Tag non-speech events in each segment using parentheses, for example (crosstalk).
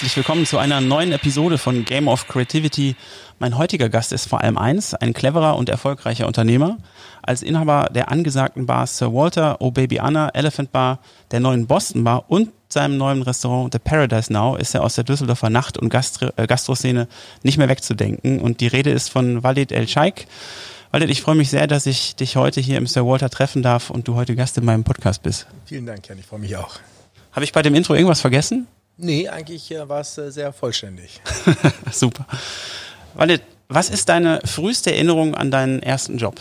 herzlich willkommen zu einer neuen Episode von Game of Creativity. Mein heutiger Gast ist vor allem eins, ein cleverer und erfolgreicher Unternehmer. Als Inhaber der angesagten Bar Sir Walter, Oh Baby Anna, Elephant Bar, der neuen Boston Bar und seinem neuen Restaurant The Paradise Now ist er aus der Düsseldorfer Nacht- und Gastro äh, Gastroszene nicht mehr wegzudenken. Und die Rede ist von Walid El Sheikh. Walid, ich freue mich sehr, dass ich dich heute hier im Sir Walter treffen darf und du heute Gast in meinem Podcast bist. Vielen Dank, Jan, ich freue mich auch. Habe ich bei dem Intro irgendwas vergessen? Nee, eigentlich äh, war es äh, sehr vollständig. (laughs) Super. Walid, was ist deine früheste Erinnerung an deinen ersten Job?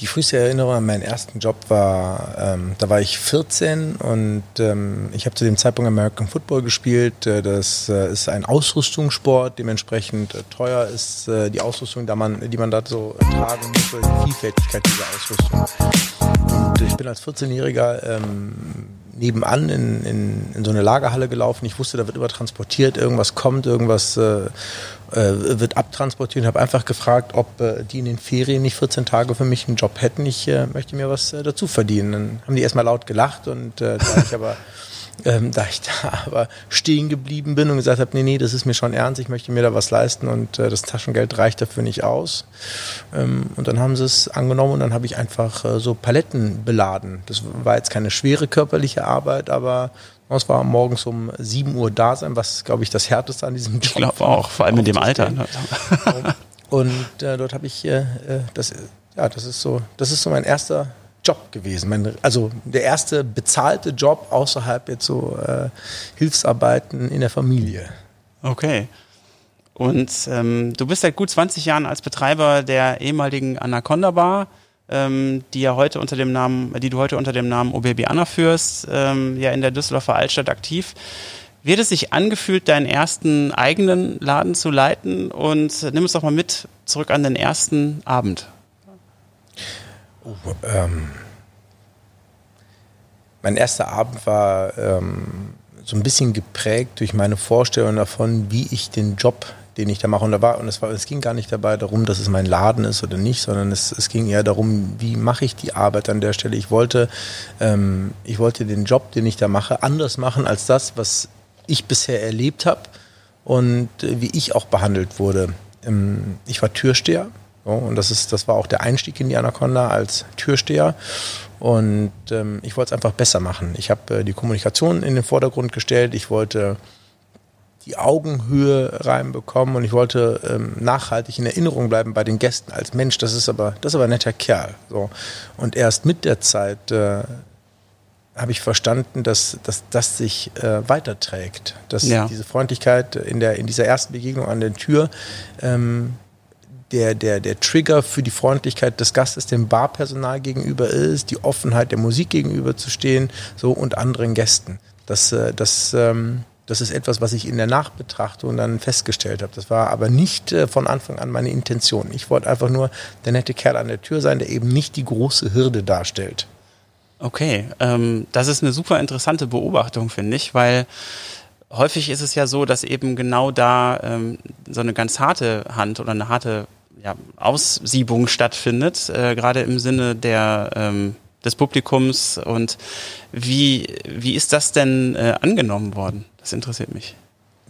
Die früheste Erinnerung an meinen ersten Job war, ähm, da war ich 14 und ähm, ich habe zu dem Zeitpunkt American Football gespielt. Äh, das äh, ist ein Ausrüstungssport, dementsprechend äh, teuer ist äh, die Ausrüstung, da man, die man da so tragen muss, die Vielfältigkeit dieser Ausrüstung. Und ich bin als 14-Jähriger ähm, nebenan in, in, in so eine Lagerhalle gelaufen. Ich wusste, da wird immer transportiert, irgendwas kommt, irgendwas äh, äh, wird abtransportiert. Ich habe einfach gefragt, ob äh, die in den Ferien nicht 14 Tage für mich einen Job hätten. Ich äh, möchte mir was äh, dazu verdienen. Dann haben die erstmal laut gelacht und äh, da ich aber (laughs) ähm, da ich da (laughs) aber stehen geblieben bin und gesagt habe, nee, nee, das ist mir schon ernst, ich möchte mir da was leisten und äh, das Taschengeld reicht dafür nicht aus. Ähm, und dann haben sie es angenommen und dann habe ich einfach äh, so Paletten beladen. Das war jetzt keine schwere körperliche Arbeit, aber es war morgens um 7 Uhr da sein, was, glaube ich, das Härteste an diesem Job Ich glaube auch, vor allem in dem Alter. und äh, dort habe ich, äh, äh, das, ja, das ist so, das ist so mein erster Job gewesen. Mein, also der erste bezahlte Job außerhalb jetzt so äh, Hilfsarbeiten in der Familie. Okay. Und ähm, du bist seit gut 20 Jahren als Betreiber der ehemaligen Anaconda Bar, ähm, die ja heute unter dem Namen, die du heute unter dem Namen Obebi Anna führst, ähm, ja in der Düsseldorfer Altstadt aktiv. Wird es sich angefühlt, deinen ersten eigenen Laden zu leiten? Und nimm uns doch mal mit zurück an den ersten Abend. Ähm, mein erster Abend war ähm, so ein bisschen geprägt durch meine Vorstellung davon, wie ich den Job, den ich da mache, und da war, und es war, es ging gar nicht dabei darum, dass es mein Laden ist oder nicht, sondern es, es ging eher darum, wie mache ich die Arbeit an der Stelle. Ich wollte, ähm, ich wollte den Job, den ich da mache, anders machen als das, was ich bisher erlebt habe und äh, wie ich auch behandelt wurde. Ähm, ich war Türsteher so, und das, ist, das war auch der Einstieg in die Anaconda als Türsteher. Und ähm, ich wollte es einfach besser machen. Ich habe äh, die Kommunikation in den Vordergrund gestellt. Ich wollte die Augenhöhe reinbekommen und ich wollte ähm, nachhaltig in Erinnerung bleiben bei den Gästen als Mensch. Das ist aber, das ist aber ein netter Kerl. So. Und erst mit der Zeit äh, habe ich verstanden, dass, dass das sich äh, weiterträgt. Dass ja. diese Freundlichkeit in, der, in dieser ersten Begegnung an der Tür ähm, der, der, der Trigger für die Freundlichkeit des Gastes dem Barpersonal gegenüber ist, die Offenheit der Musik gegenüber zu stehen, so und anderen Gästen. Das, äh, das, ähm, das ist etwas, was ich in der Nachbetrachtung dann festgestellt habe. Das war aber nicht äh, von Anfang an meine Intention. Ich wollte einfach nur der nette Kerl an der Tür sein, der eben nicht die große Hürde darstellt. Okay, ähm, das ist eine super interessante Beobachtung, finde ich, weil häufig ist es ja so, dass eben genau da ähm, so eine ganz harte Hand oder eine harte ja, Aussiebung stattfindet, äh, gerade im Sinne der ähm, des Publikums und wie wie ist das denn äh, angenommen worden? Das interessiert mich.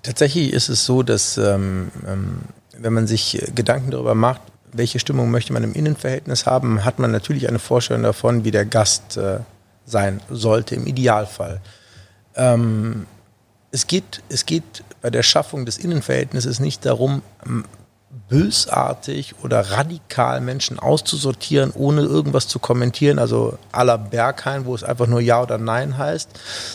Tatsächlich ist es so, dass ähm, ähm, wenn man sich Gedanken darüber macht, welche Stimmung möchte man im Innenverhältnis haben, hat man natürlich eine Vorstellung davon, wie der Gast äh, sein sollte im Idealfall. Ähm, es geht, es geht bei der Schaffung des Innenverhältnisses nicht darum, bösartig oder radikal Menschen auszusortieren, ohne irgendwas zu kommentieren, also aller Berghain, wo es einfach nur Ja oder Nein heißt,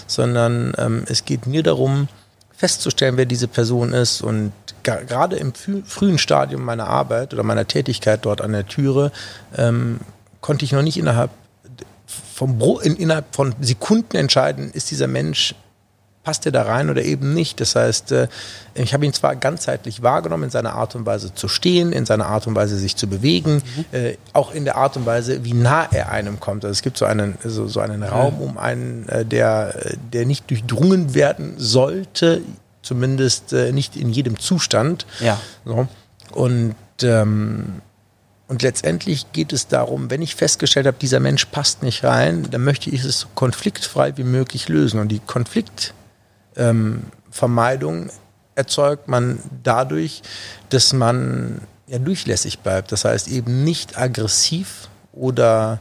sondern ähm, es geht mir darum, festzustellen, wer diese Person ist. Und gerade im frühen Stadium meiner Arbeit oder meiner Tätigkeit dort an der Türe ähm, konnte ich noch nicht innerhalb vom Bro in, innerhalb von Sekunden entscheiden, ist dieser Mensch passt er da rein oder eben nicht. Das heißt, äh, ich habe ihn zwar ganzheitlich wahrgenommen in seiner Art und Weise zu stehen, in seiner Art und Weise sich zu bewegen, mhm. Äh, auch in der Art und Weise, wie nah er einem kommt. Also es gibt so einen, so, so einen Raum um einen, äh, der, der nicht durchdrungen werden sollte, zumindest nicht in jedem Zustand. Ja. So. Und ähm, und letztendlich geht es darum, wenn ich festgestellt habe, dieser Mensch passt nicht rein, dann möchte ich es so konfliktfrei wie möglich lösen. Und die Konflikt, ähm, Vermeidung erzeugt man dadurch, dass man ja durchlässig bleibt. Das heißt eben nicht aggressiv oder,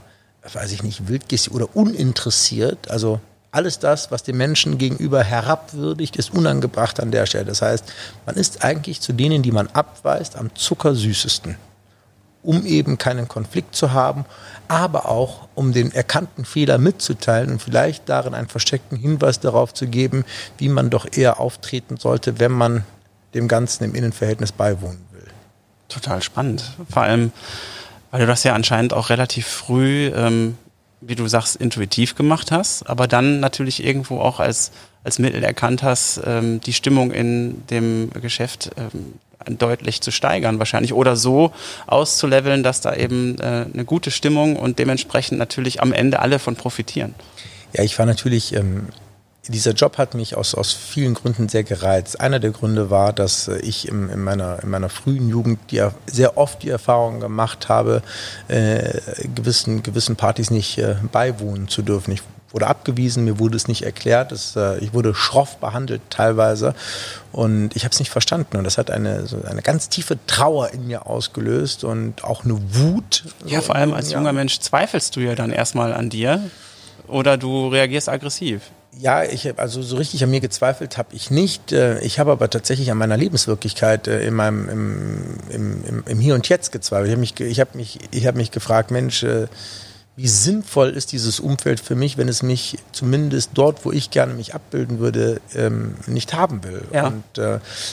weiß ich nicht, wildgässig oder uninteressiert. Also alles das, was dem Menschen gegenüber herabwürdigt, ist unangebracht an der Stelle. Das heißt, man ist eigentlich zu denen, die man abweist, am zuckersüßesten, um eben keinen Konflikt zu haben, aber auch um den erkannten Fehler mitzuteilen und vielleicht darin einen versteckten Hinweis darauf zu geben, wie man doch eher auftreten sollte, wenn man dem Ganzen im Innenverhältnis beiwohnen will. Total spannend. Vor allem, weil du das ja anscheinend auch relativ früh ähm, wie du sagst, intuitiv gemacht hast, aber dann natürlich irgendwo auch als, als Mittel erkannt hast, ähm, die Stimmung in dem Geschäft ähm, deutlich zu steigern wahrscheinlich oder so auszuleveln, dass da eben äh, eine gute Stimmung und dementsprechend natürlich am Ende alle von profitieren. Ja, ich war natürlich ähm, dieser Job hat mich aus, aus vielen Gründen sehr gereizt. Einer der Gründe war, dass äh, ich in, in, meiner, in meiner frühen Jugend die, sehr oft die Erfahrung gemacht habe, äh, gewissen, gewissen Partys nicht äh, beiwohnen zu dürfen. Ich wurde abgewiesen, mir wurde es nicht erklärt, es, äh, ich wurde schroff behandelt teilweise und ich habe es nicht verstanden und das hat eine, so eine ganz tiefe Trauer in mir ausgelöst und auch eine Wut. Ja, vor allem als junger Mensch zweifelst du ja dann erstmal an dir oder du reagierst aggressiv. Ja, ich habe also so richtig an mir gezweifelt habe ich nicht. Äh, ich habe aber tatsächlich an meiner Lebenswirklichkeit äh, in meinem im, im, im, im Hier und Jetzt gezweifelt. Ich habe mich, ich habe mich, ich habe mich gefragt, Mensch, äh, wie sinnvoll ist dieses Umfeld für mich, wenn es mich zumindest dort, wo ich gerne mich abbilden würde, ähm, nicht haben will. Ja. Und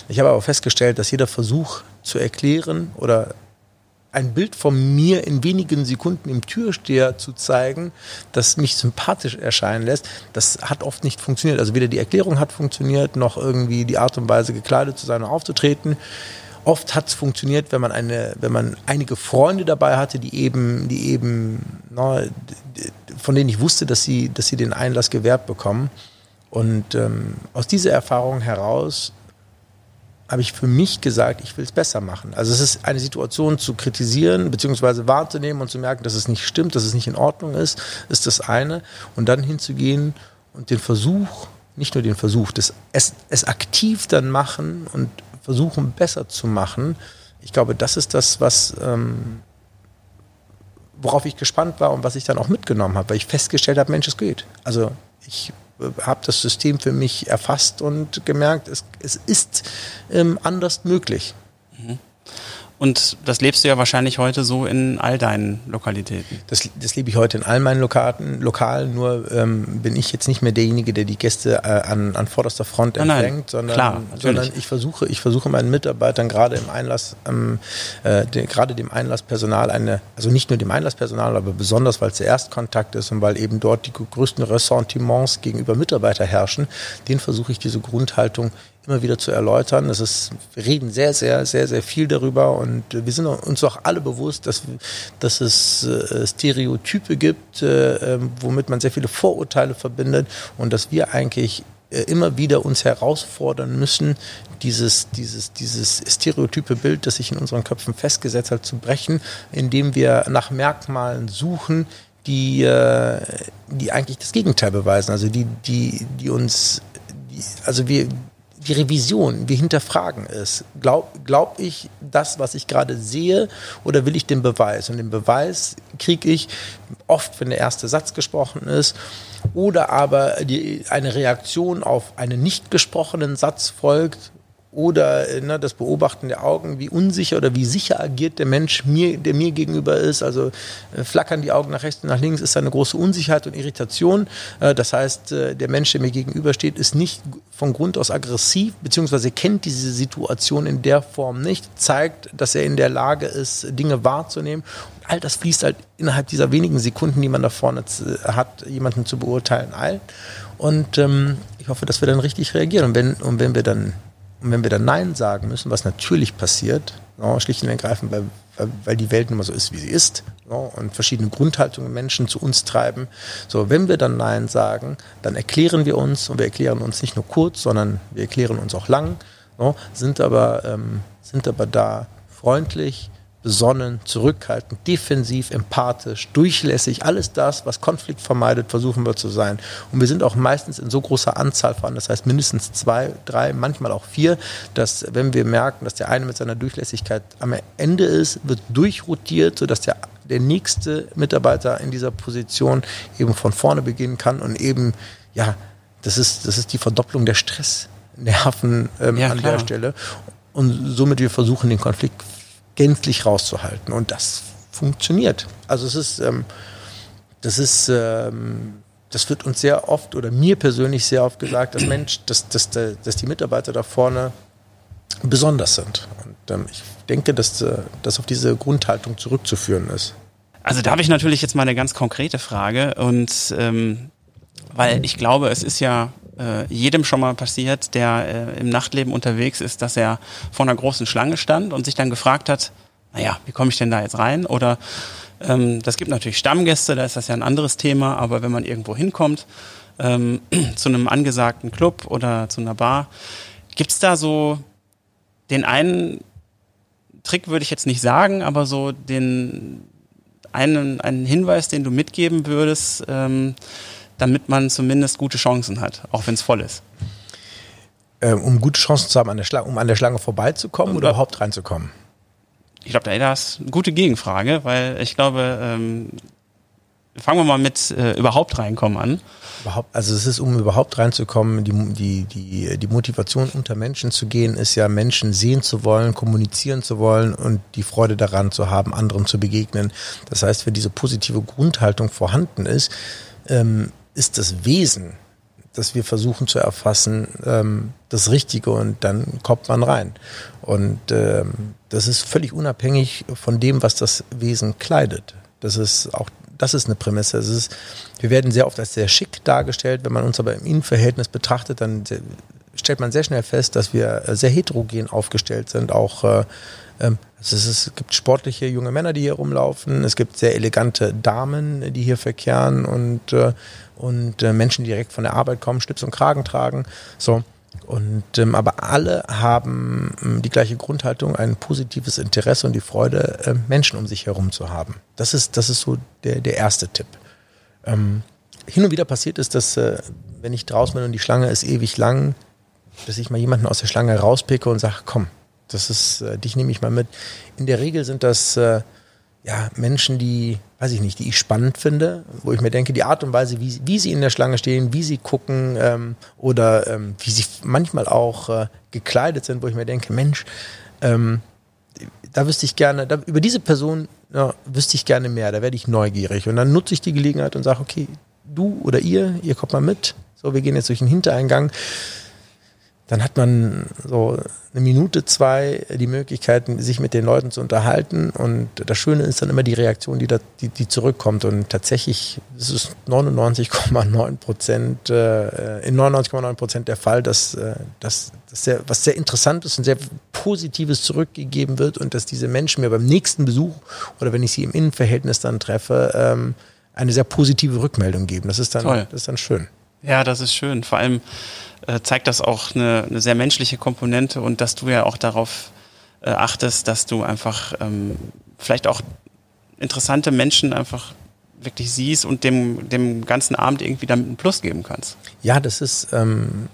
ich habe aber festgestellt, dass jeder Versuch zu erklären oder ein Bild von mir in wenigen Sekunden im Türsteher zu zeigen, das mich sympathisch erscheinen lässt, das hat oft nicht funktioniert. Also weder die Erklärung hat funktioniert, noch irgendwie die Art und Weise gekleidet zu sein und aufzutreten. Oft hat es funktioniert, wenn man eine, wenn man einige Freunde dabei hatte, die eben, die eben, na, von denen ich wusste, dass sie, dass sie den Einlass gewährt bekommen. Und ähm, aus dieser Erfahrung heraus habe ich für mich gesagt, ich will es besser machen. Also es ist eine Situation zu kritisieren bzw. wahrzunehmen und zu merken, dass es nicht stimmt, dass es nicht in Ordnung ist, ist das eine. Und dann hinzugehen und den Versuch, nicht nur den Versuch, das, es, es aktiv dann machen und versuchen besser zu machen. Ich glaube, das ist das, was ähm, worauf ich gespannt war und was ich dann auch mitgenommen habe, weil ich festgestellt habe, Mensch, es geht. Also ich habe das System für mich erfasst und gemerkt, es, es ist ähm, anders möglich. Mhm. Und das lebst du ja wahrscheinlich heute so in all deinen Lokalitäten. Das, das lebe ich heute in all meinen Lokaten, Lokalen, nur ähm, bin ich jetzt nicht mehr derjenige, der die Gäste äh, an, an vorderster Front empfängt, sondern, klar, sondern ich versuche, ich versuche meinen Mitarbeitern gerade im Einlass, ähm, äh, de, gerade dem Einlasspersonal eine, also nicht nur dem Einlasspersonal, aber besonders, weil es der Erstkontakt ist und weil eben dort die größten Ressentiments gegenüber Mitarbeiter herrschen, den versuche ich diese Grundhaltung immer wieder zu erläutern. Das ist, wir reden sehr, sehr, sehr, sehr viel darüber und wir sind uns auch alle bewusst, dass, dass es äh, Stereotype gibt, äh, ähm, womit man sehr viele Vorurteile verbindet und dass wir eigentlich äh, immer wieder uns herausfordern müssen, dieses, dieses, dieses stereotype Bild, das sich in unseren Köpfen festgesetzt hat, zu brechen, indem wir nach Merkmalen suchen, die, die eigentlich das Gegenteil beweisen, also die, die, die uns, die, also wir, die Revision, wir hinterfragen es. Glaube glaub ich das, was ich gerade sehe, oder will ich den Beweis? Und den Beweis kriege ich oft, wenn der erste Satz gesprochen ist, oder aber die, eine Reaktion auf einen nicht gesprochenen Satz folgt, oder ne, das Beobachten der Augen, wie unsicher oder wie sicher agiert der Mensch, mir, der mir gegenüber ist. Also äh, flackern die Augen nach rechts und nach links, ist eine große Unsicherheit und Irritation. Äh, das heißt, äh, der Mensch, der mir gegenübersteht, ist nicht von Grund aus aggressiv, beziehungsweise kennt diese Situation in der Form nicht, zeigt, dass er in der Lage ist, Dinge wahrzunehmen. Und all das fließt halt innerhalb dieser wenigen Sekunden, die man da vorne äh, hat, jemanden zu beurteilen, ein. Und ähm, ich hoffe, dass wir dann richtig reagieren. Und wenn, und wenn wir dann und wenn wir dann Nein sagen müssen, was natürlich passiert, no, schlicht und ergreifend, weil, weil die Welt nun mal so ist, wie sie ist, no, und verschiedene Grundhaltungen Menschen zu uns treiben, so, wenn wir dann Nein sagen, dann erklären wir uns und wir erklären uns nicht nur kurz, sondern wir erklären uns auch lang, no, sind, aber, ähm, sind aber da freundlich, besonnen, zurückhaltend, defensiv, empathisch, durchlässig, alles das, was Konflikt vermeidet, versuchen wir zu sein. Und wir sind auch meistens in so großer Anzahl vorhanden, das heißt mindestens zwei, drei, manchmal auch vier, dass wenn wir merken, dass der eine mit seiner Durchlässigkeit am Ende ist, wird durchrotiert, sodass der, der nächste Mitarbeiter in dieser Position eben von vorne beginnen kann und eben, ja, das ist, das ist die Verdopplung der Stressnerven ähm, ja, an der Stelle. Und somit wir versuchen, den Konflikt gänzlich rauszuhalten. Und das funktioniert. Also es ist, ähm, das ist, ähm, das wird uns sehr oft oder mir persönlich sehr oft gesagt, dass Mensch, dass, dass, dass die Mitarbeiter da vorne besonders sind. Und ähm, ich denke, dass äh, das auf diese Grundhaltung zurückzuführen ist. Also da habe ich natürlich jetzt mal eine ganz konkrete Frage und ähm, weil ich glaube, es ist ja äh, jedem schon mal passiert, der äh, im Nachtleben unterwegs ist, dass er vor einer großen Schlange stand und sich dann gefragt hat, naja, wie komme ich denn da jetzt rein? Oder ähm, das gibt natürlich Stammgäste, da ist das ja ein anderes Thema, aber wenn man irgendwo hinkommt, ähm, (clears throat) zu einem angesagten Club oder zu einer Bar, gibt's da so den einen Trick, würde ich jetzt nicht sagen, aber so den einen, einen Hinweis, den du mitgeben würdest, ähm, damit man zumindest gute Chancen hat, auch wenn es voll ist. Ähm, um gute Chancen zu haben, an der Schlange, um an der Schlange vorbeizukommen oder, oder überhaupt reinzukommen? Ich glaube, da ist eine gute Gegenfrage, weil ich glaube, ähm, fangen wir mal mit äh, überhaupt reinkommen an. Überhaupt, also es ist, um überhaupt reinzukommen, die, die, die, die Motivation unter Menschen zu gehen, ist ja Menschen sehen zu wollen, kommunizieren zu wollen und die Freude daran zu haben, anderen zu begegnen. Das heißt, wenn diese positive Grundhaltung vorhanden ist, ähm, ist das Wesen, das wir versuchen zu erfassen, ähm, das Richtige und dann kommt man rein. Und ähm, das ist völlig unabhängig von dem, was das Wesen kleidet. Das ist auch, das ist eine Prämisse. Das ist, wir werden sehr oft als sehr schick dargestellt. Wenn man uns aber im Innenverhältnis betrachtet, dann stellt man sehr schnell fest, dass wir sehr heterogen aufgestellt sind, auch äh, es, ist, es, gibt sportliche junge Männer, die hier rumlaufen. Es gibt sehr elegante Damen, die hier verkehren und, äh, und äh, Menschen, die direkt von der Arbeit kommen, Schlips und Kragen tragen. So. Und, ähm, aber alle haben ähm, die gleiche Grundhaltung, ein positives Interesse und die Freude, Menschen um sich herum zu haben. Das ist, das ist so der, der erste Tipp. Ähm, hin und wieder passiert ist, dass, äh, wenn ich draußen bin und die Schlange ist ewig lang, dass ich mal jemanden aus der Schlange rauspicke und sage, komm, das ist, äh, dich nehme ich mal mit. In der Regel sind das äh, ja, Menschen, die, weiß ich nicht, die ich spannend finde, wo ich mir denke, die Art und Weise, wie, wie sie in der Schlange stehen, wie sie gucken ähm, oder ähm, wie sie manchmal auch äh, gekleidet sind, wo ich mir denke, Mensch, ähm, da wüsste ich gerne, da, über diese Person ja, wüsste ich gerne mehr, da werde ich neugierig. Und dann nutze ich die Gelegenheit und sage, okay, du oder ihr, ihr kommt mal mit. So, wir gehen jetzt durch den Hintereingang dann hat man so eine Minute, zwei die Möglichkeit, sich mit den Leuten zu unterhalten. Und das Schöne ist dann immer die Reaktion, die, da, die, die zurückkommt. Und tatsächlich ist es 99,9 Prozent, äh, in 99,9 Prozent der Fall, dass, äh, dass, dass sehr, was sehr Interessantes und sehr Positives zurückgegeben wird und dass diese Menschen mir beim nächsten Besuch oder wenn ich sie im Innenverhältnis dann treffe, ähm, eine sehr positive Rückmeldung geben. Das ist dann, Toll. das ist dann schön. Ja, das ist schön. Vor allem, äh, zeigt das auch eine, eine, sehr menschliche Komponente und dass du ja auch darauf äh, achtest, dass du einfach ähm, vielleicht auch interessante Menschen einfach wirklich siehst und dem, dem ganzen Abend irgendwie damit einen Plus geben kannst. Ja, das ist, ähm,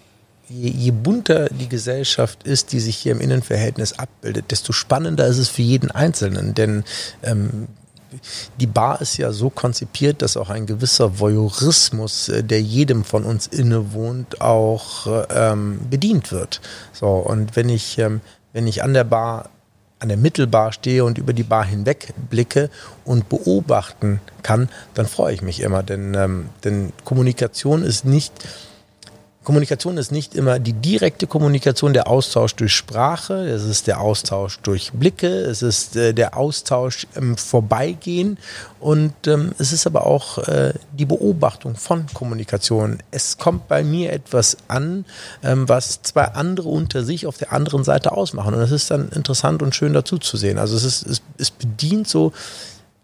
je, je bunter die Gesellschaft ist, die sich hier im Innenverhältnis abbildet, desto spannender ist es für jeden Einzelnen. Denn ähm, die Bar ist ja so konzipiert, dass auch ein gewisser Voyeurismus, äh, der jedem von uns innewohnt, auch ähm, bedient wird. So, und wenn ich, ähm, wenn ich an der Bar an der Mittelbar stehe und über die Bar hinweg blicke und beobachten kann, dann freue ich mich immer, denn, ähm, denn Kommunikation ist nicht Kommunikation ist nicht immer die direkte Kommunikation, der Austausch durch Sprache, es ist der Austausch durch Blicke, es ist äh, der Austausch im Vorbeigehen und ähm, es ist aber auch äh, die Beobachtung von Kommunikation. Es kommt bei mir etwas an, ähm, was zwei andere unter sich auf der anderen Seite ausmachen und es ist dann interessant und schön dazu zu sehen. Also es, ist, es, es bedient so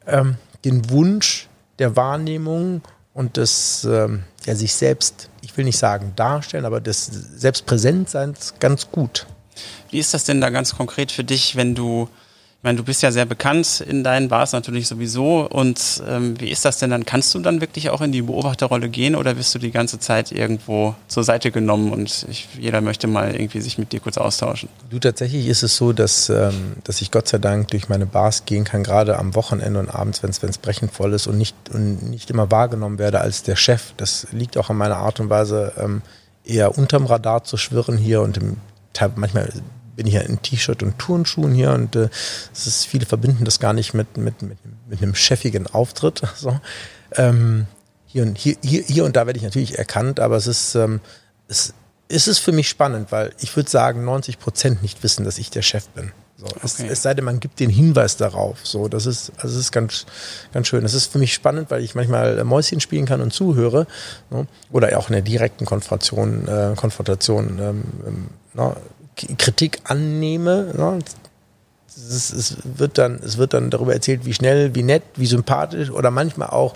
ähm, den Wunsch der Wahrnehmung und des ähm, ja, sich selbst, ich will nicht sagen darstellen, aber des Selbstpräsentseins ganz gut. Wie ist das denn da ganz konkret für dich, wenn du Ich meine, du bist ja sehr bekannt in deinen Bars natürlich sowieso. Und ähm, wie ist das denn dann? Kannst du dann wirklich auch in die Beobachterrolle gehen oder wirst du die ganze Zeit irgendwo zur Seite genommen und ich, jeder möchte mal irgendwie sich mit dir kurz austauschen? Du, tatsächlich ist es so, dass, ähm, dass ich Gott sei Dank durch meine Bars gehen kann, gerade am Wochenende und abends, wenn es brechend voll ist und nicht, und nicht immer wahrgenommen werde als der Chef. Das liegt auch an meiner Art und Weise, ähm, eher unterm Radar zu schwirren hier und im, manchmal bin ich ja in T-Shirt und Turnschuhen hier und äh, es ist, viele verbinden das gar nicht mit, mit, mit, mit einem chefigen Auftritt. (laughs) So. Ähm, hier, und, hier, hier, hier und da werde ich natürlich erkannt, aber es ist, ähm, es, es ist für mich spannend, weil ich würde sagen, 90 Prozent nicht wissen, dass ich der Chef bin. So, okay. es, es, sei denn, man gibt den Hinweis darauf. So, das ist, also das ist ganz, ganz schön. Das ist für mich spannend, weil ich manchmal Mäuschen spielen kann und zuhöre. Ne? Oder auch in der direkten Konfrontation, äh, Konfrontation ähm, ähm, ne? Kritik annehme. Ne? Es, es, wird dann, es wird dann darüber erzählt, wie schnell, wie nett, wie sympathisch oder manchmal auch,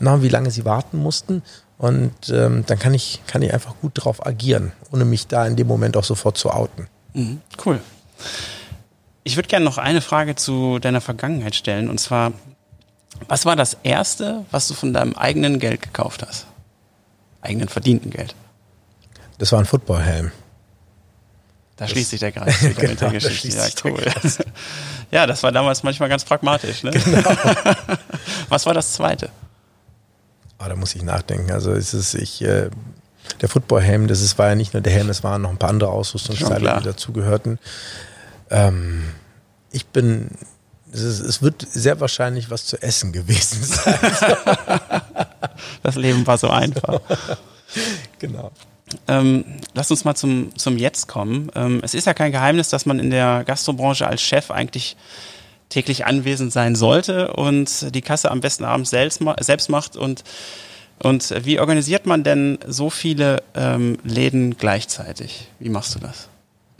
na, wie lange sie warten mussten. Und ähm, dann kann ich, kann ich einfach gut darauf agieren, ohne mich da in dem Moment auch sofort zu outen. Mhm, cool. Ich würde gerne noch eine Frage zu deiner Vergangenheit stellen. Und zwar, was war das Erste, was du von deinem eigenen Geld gekauft hast? Eigenen verdienten Geld? Das war ein Footballhelm. Da schließt sich der Kreis (laughs) wieder genau, mit der Geschichte. Ja, cool. (laughs) ja, das war damals manchmal ganz pragmatisch. Ne? Genau. (laughs) Was war das zweite? Oh, da muss ich nachdenken. Also es ist ich äh, der Footballhelm, das ist, war ja nicht nur der Helm, es waren noch ein paar andere Ausrüstungsteile, die dazugehörten. Ähm, ich bin, es, ist, es, wird sehr wahrscheinlich was zu essen gewesen sein. das Leben war so einfach. genau. Ähm, lass uns mal zum, zum Jetzt kommen. Ähm, es ist ja kein Geheimnis, dass man in der Gastrobranche als Chef eigentlich täglich anwesend sein sollte und die Kasse am besten abends selbst, selbst macht. Und, und wie organisiert man denn so viele ähm, Läden gleichzeitig? Wie machst du das?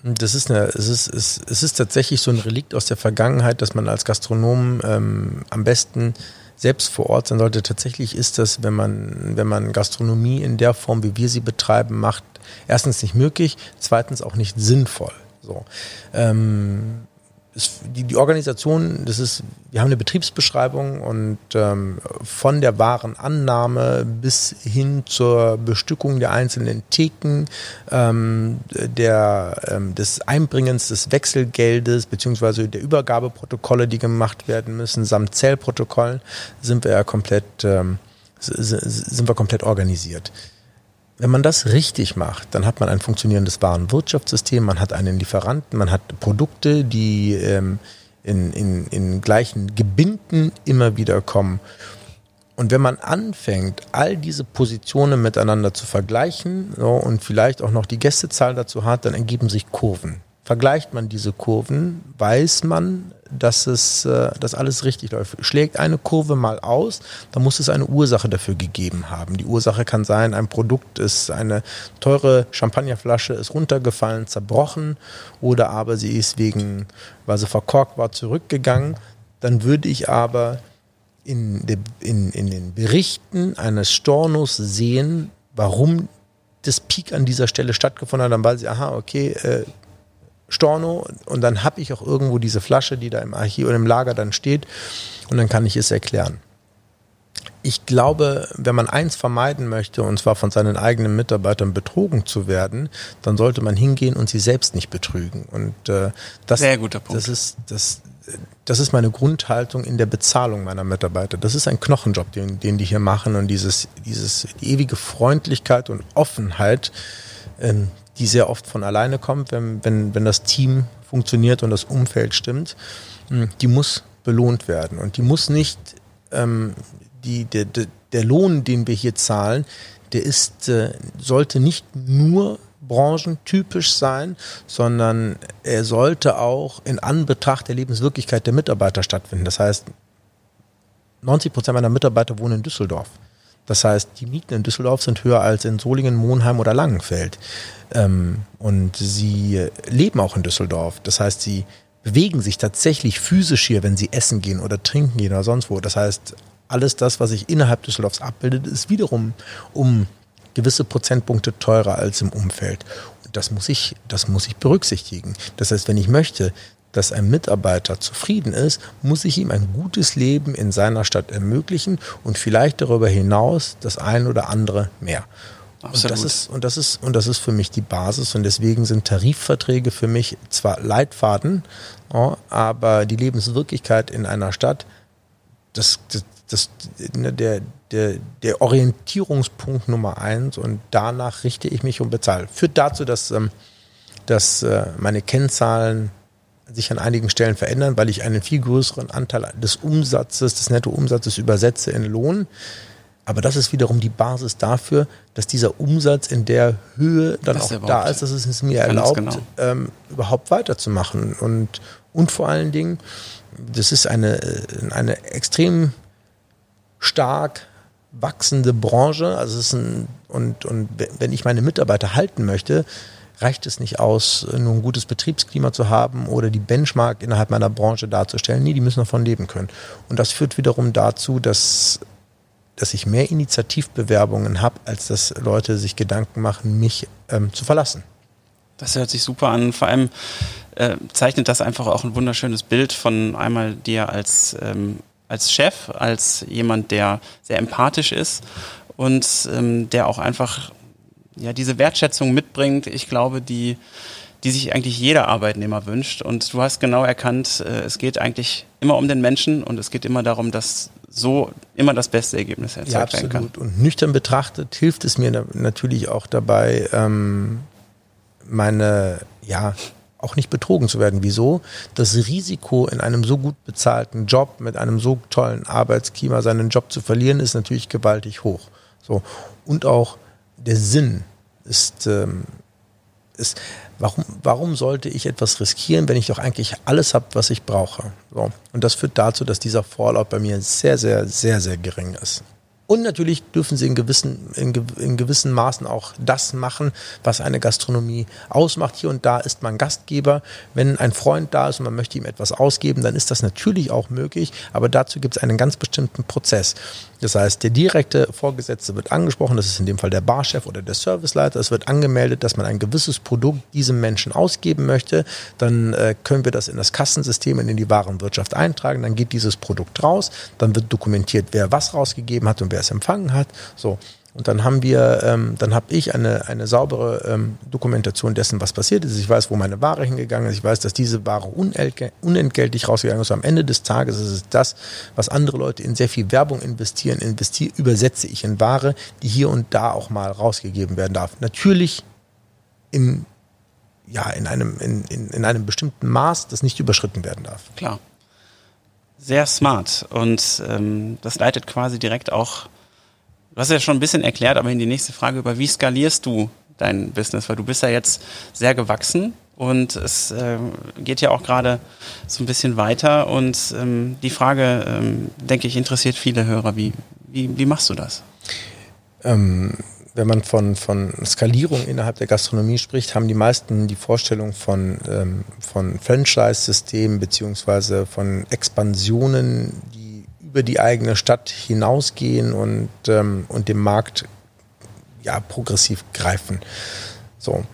Das ist eine, es ist, es, es ist tatsächlich so ein Relikt aus der Vergangenheit, dass man als Gastronom ähm, am besten selbst vor Ort sein sollte. Tatsächlich ist das, wenn man, wenn man Gastronomie in der Form, wie wir sie betreiben, macht, erstens nicht möglich, zweitens auch nicht sinnvoll. So. Ähm, es, die, die Organisation, das ist, wir haben eine Betriebsbeschreibung und ähm, von der Warenannahme bis hin zur Bestückung der einzelnen Theken, ähm, der, ähm, des Einbringens des Wechselgeldes beziehungsweise der Übergabeprotokolle, die gemacht werden müssen, samt Zellprotokollen, sind wir ja komplett, ähm, sind wir komplett organisiert. Wenn man das richtig macht, dann hat man ein funktionierendes Warenwirtschaftssystem, man hat einen Lieferanten, man hat Produkte, die ähm, in, in, in gleichen Gebinden immer wieder kommen. Und wenn man anfängt, all diese Positionen miteinander zu vergleichen so, und vielleicht auch noch die Gästezahl dazu hat, dann ergeben sich Kurven. Vergleicht man diese Kurven, weiß man, dass es, äh, dass alles richtig läuft. Schlägt eine Kurve mal aus, dann muss es eine Ursache dafür gegeben haben. Die Ursache kann sein, ein Produkt ist eine teure Champagnerflasche ist runtergefallen, zerbrochen oder aber sie ist wegen, weil sie verkorkt war, zurückgegangen. Dann würde ich aber in, de, in, in den Berichten eines Stornos sehen, warum das Peak an dieser Stelle stattgefunden hat, dann weiß ich, aha, okay, äh, Storno und dann habe ich auch irgendwo diese Flasche, die da im Archiv oder im Lager dann steht und dann kann ich es erklären. Ich glaube, wenn man eins vermeiden möchte, und zwar von seinen eigenen Mitarbeitern betrogen zu werden, dann sollte man hingehen und sie selbst nicht betrügen. Und äh, das, Sehr guter Punkt. Das ist, das, das ist meine Grundhaltung in der Bezahlung meiner Mitarbeiter. Das ist ein Knochenjob, den, den die hier machen und dieses, dieses, die ewige Freundlichkeit und Offenheit, ähm, die sehr oft von alleine kommt, wenn, wenn, wenn das Team funktioniert und das Umfeld stimmt, hm, die muss belohnt werden. Und die muss nicht, ähm, die, der, der Lohn, den wir hier zahlen, der ist, äh, sollte nicht nur branchentypisch sein, sondern er sollte auch in Anbetracht der Lebenswirklichkeit der Mitarbeiter stattfinden. Das heißt, 90 Prozent meiner Mitarbeiter wohnen in Düsseldorf. Das heißt, die Mieten in Düsseldorf sind höher als in Solingen, Monheim oder Langenfeld. Ähm, und sie leben auch in Düsseldorf. Das heißt, sie bewegen sich tatsächlich physisch hier, wenn sie essen gehen oder trinken gehen oder sonst wo. Das heißt, alles das, was sich innerhalb Düsseldorfs abbildet, ist wiederum um gewisse Prozentpunkte teurer als im Umfeld. Und das muss ich, das muss ich berücksichtigen. Das heißt, wenn ich möchte, dass ein Mitarbeiter zufrieden ist, muss ich ihm ein gutes Leben in seiner Stadt ermöglichen und vielleicht darüber hinaus das ein oder andere mehr. Und das, ist, und, das ist, und das ist für mich die Basis und deswegen sind Tarifverträge für mich zwar Leitfaden, aber die Lebenswirklichkeit in einer Stadt, das, das, das, ne, der, der, der Orientierungspunkt Nummer eins und danach richte ich mich und bezahle. Führt dazu, dass, ähm, dass äh, meine Kennzahlen sich an einigen Stellen verändern, weil ich einen viel größeren Anteil des Umsatzes, des Nettoumsatzes übersetze in Lohn. Aber das ist wiederum die Basis dafür, dass dieser Umsatz in der Höhe dann das auch da ist, dass es mir erlaubt, genau. ähm, überhaupt weiterzumachen. Und, und vor allen Dingen, das ist eine, eine extrem stark wachsende Branche. Also es ist ein, und, und wenn ich meine Mitarbeiter halten möchte, reicht es nicht aus, nur ein gutes Betriebsklima zu haben oder die Benchmark innerhalb meiner Branche darzustellen. Nee, die müssen davon leben können. Und das führt wiederum dazu, dass, dass ich mehr Initiativbewerbungen habe, als dass Leute sich Gedanken machen, mich ähm, zu verlassen. Das hört sich super an. Vor allem äh, zeichnet das einfach auch ein wunderschönes Bild von einmal dir als, ähm, als Chef, als jemand, der sehr empathisch ist und ähm, der auch einfach ja, diese Wertschätzung mitbringt, ich glaube, die, die sich eigentlich jeder Arbeitnehmer wünscht. Und du hast genau erkannt, äh, es geht eigentlich immer um den Menschen und es geht immer darum, dass so immer das beste Ergebnis erzeugt ja, werden kann. Und nüchtern betrachtet hilft es mir natürlich auch dabei, ähm, meine, ja, auch nicht betrogen zu werden. Wieso? Das Risiko in einem so gut bezahlten Job mit einem so tollen Arbeitsklima seinen Job zu verlieren, ist natürlich gewaltig hoch. So. Und auch der Sinn ist, ähm, ist warum, warum sollte ich etwas riskieren, wenn ich doch eigentlich alles habe, was ich brauche? So. Und das führt dazu, dass dieser Fallout bei mir sehr, sehr, sehr, sehr gering ist. Und natürlich dürfen sie in gewissen, in, in, gewissen Maßen auch das machen, was eine Gastronomie ausmacht. Hier und da ist man Gastgeber. Wenn ein Freund da ist und man möchte ihm etwas ausgeben, dann ist das natürlich auch möglich. Aber dazu gibt es einen ganz bestimmten Prozess. Das heißt, der direkte Vorgesetzte wird angesprochen, das ist in dem Fall der Barchef oder der Serviceleiter. Es wird angemeldet, dass man ein gewisses Produkt diesem Menschen ausgeben möchte. Dann äh, können wir das in das Kassensystem und in die Warenwirtschaft eintragen. Dann geht dieses Produkt raus. Dann wird dokumentiert, wer was rausgegeben hat und wer es empfangen hat. So. Und dann haben wir, ähm, dann habe ich eine, eine saubere ähm, Dokumentation dessen, was passiert ist. Ich weiß, wo meine Ware hingegangen ist. Ich weiß, dass diese Ware unentgeltlich rausgegangen ist. Am Ende des Tages ist es das, was andere Leute in sehr viel Werbung investieren, investiere, übersetze ich in Ware, die hier und da auch mal rausgegeben werden darf. Natürlich in, ja, in einem, in, in, in einem bestimmten Maß, das nicht überschritten werden darf. Klar. Sehr smart. Und ähm, das leitet quasi direkt auch Du hast ja schon ein bisschen erklärt, aber in die nächste Frage über, wie skalierst du dein Business? Weil du bist ja jetzt sehr gewachsen und es äh, geht ja auch gerade so ein bisschen weiter. Und ähm, die Frage, ähm, denke ich, interessiert viele Hörer. Wie, wie, wie machst du das? Wenn man von, von Skalierung innerhalb der Gastronomie spricht, haben die meisten die Vorstellung von, ähm, von Franchise-Systemen beziehungsweise von Expansionen, die über die eigene Stadt hinausgehen und, ähm, und dem Markt ja, progressiv greifen. So.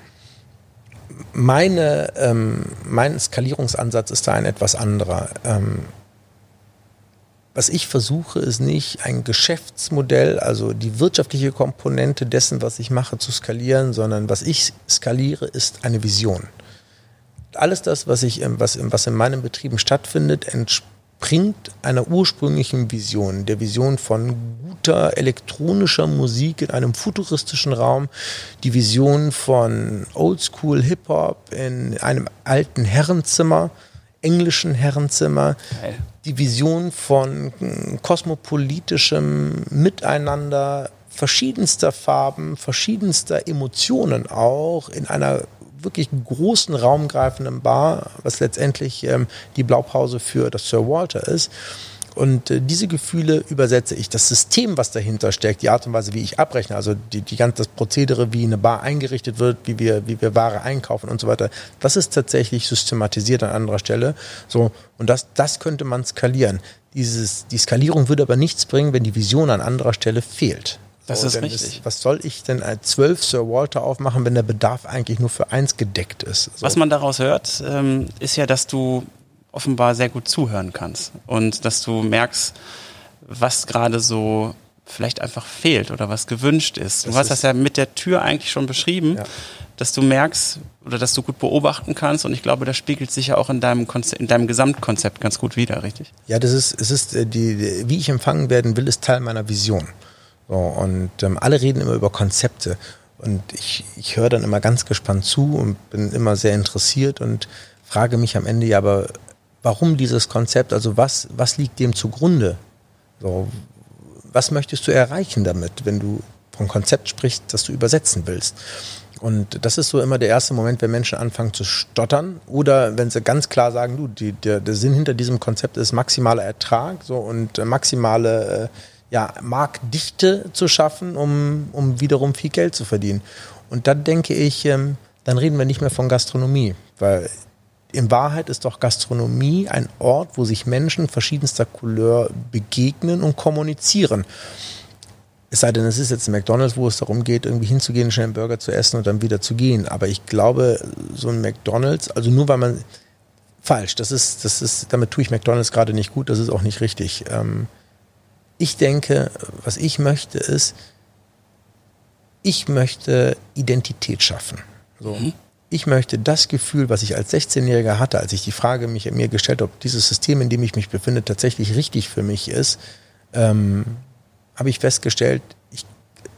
Meine, ähm, mein Skalierungsansatz ist da ein etwas anderer. Ähm, was ich versuche, ist nicht ein Geschäftsmodell, also die wirtschaftliche Komponente dessen, was ich mache, zu skalieren, sondern was ich skaliere, ist eine Vision. Alles das, was, ich, was, was in meinen Betrieben stattfindet, entspricht bringt einer ursprünglichen Vision, der Vision von guter elektronischer Musik in einem futuristischen Raum, die Vision von Oldschool Hip-Hop in einem alten Herrenzimmer, englischen Herrenzimmer, Geil. die Vision von kosmopolitischem Miteinander verschiedenster Farben, verschiedenster Emotionen auch in einer wirklich großen raumgreifenden Bar, was letztendlich ähm, die Blaupause für das Sir Walter ist. Und äh, diese Gefühle übersetze ich. Das System, was dahinter steckt, die Art und Weise, wie ich abrechne, also die, die ganze, das Prozedere, wie eine Bar eingerichtet wird, wie wir, wie wir Ware einkaufen und so weiter, das ist tatsächlich systematisiert an anderer Stelle. So, und das, das könnte man skalieren. Dieses, die Skalierung würde aber nichts bringen, wenn die Vision an anderer Stelle fehlt. Das ist richtig. Ist, was soll ich denn als zwölf Sir Walter aufmachen, wenn der Bedarf eigentlich nur für eins gedeckt ist? So. Was man daraus hört, ähm, ist ja, dass du offenbar sehr gut zuhören kannst und dass du merkst, was gerade so vielleicht einfach fehlt oder was gewünscht ist. Du das hast das ja mit der Tür eigentlich schon beschrieben, ja. dass du merkst oder dass du gut beobachten kannst und ich glaube, das spiegelt sich ja auch in deinem, Konzept, in deinem Gesamtkonzept ganz gut wider, richtig? Ja, das ist, es ist äh, die, wie ich empfangen werden will, ist Teil meiner Vision. So, und ähm, alle reden immer über Konzepte. Und ich, ich höre dann immer ganz gespannt zu und bin immer sehr interessiert und frage mich am Ende ja, aber warum dieses Konzept? Also was, was liegt dem zugrunde? So, was möchtest du erreichen damit, wenn du vom Konzept sprichst, das du übersetzen willst? Und das ist so immer der erste Moment, wenn Menschen anfangen zu stottern oder wenn sie ganz klar sagen, du, die, der, der Sinn hinter diesem Konzept ist maximaler Ertrag so und maximale äh, ja, Marktdichte zu schaffen, um, um wiederum viel Geld zu verdienen. Und dann denke ich, ähm, dann reden wir nicht mehr von Gastronomie, weil in Wahrheit ist doch Gastronomie ein Ort, wo sich Menschen verschiedenster Couleur begegnen und kommunizieren. Es sei denn, es ist jetzt ein McDonalds, wo es darum geht, irgendwie hinzugehen, schnell einen Burger zu essen und dann wieder zu gehen. Aber ich glaube, so ein McDonalds, also nur weil man falsch, das ist, das ist, damit tue ich McDonalds gerade nicht gut, das ist auch nicht richtig. Ähm, ich denke, was ich möchte, ist, ich möchte Identität schaffen. So. Mhm. Ich möchte das Gefühl, was ich als 16-Jähriger hatte, als ich die Frage mich, mir gestellt habe, ob dieses System, in dem ich mich befinde, tatsächlich richtig für mich ist, ähm, habe ich festgestellt, ich,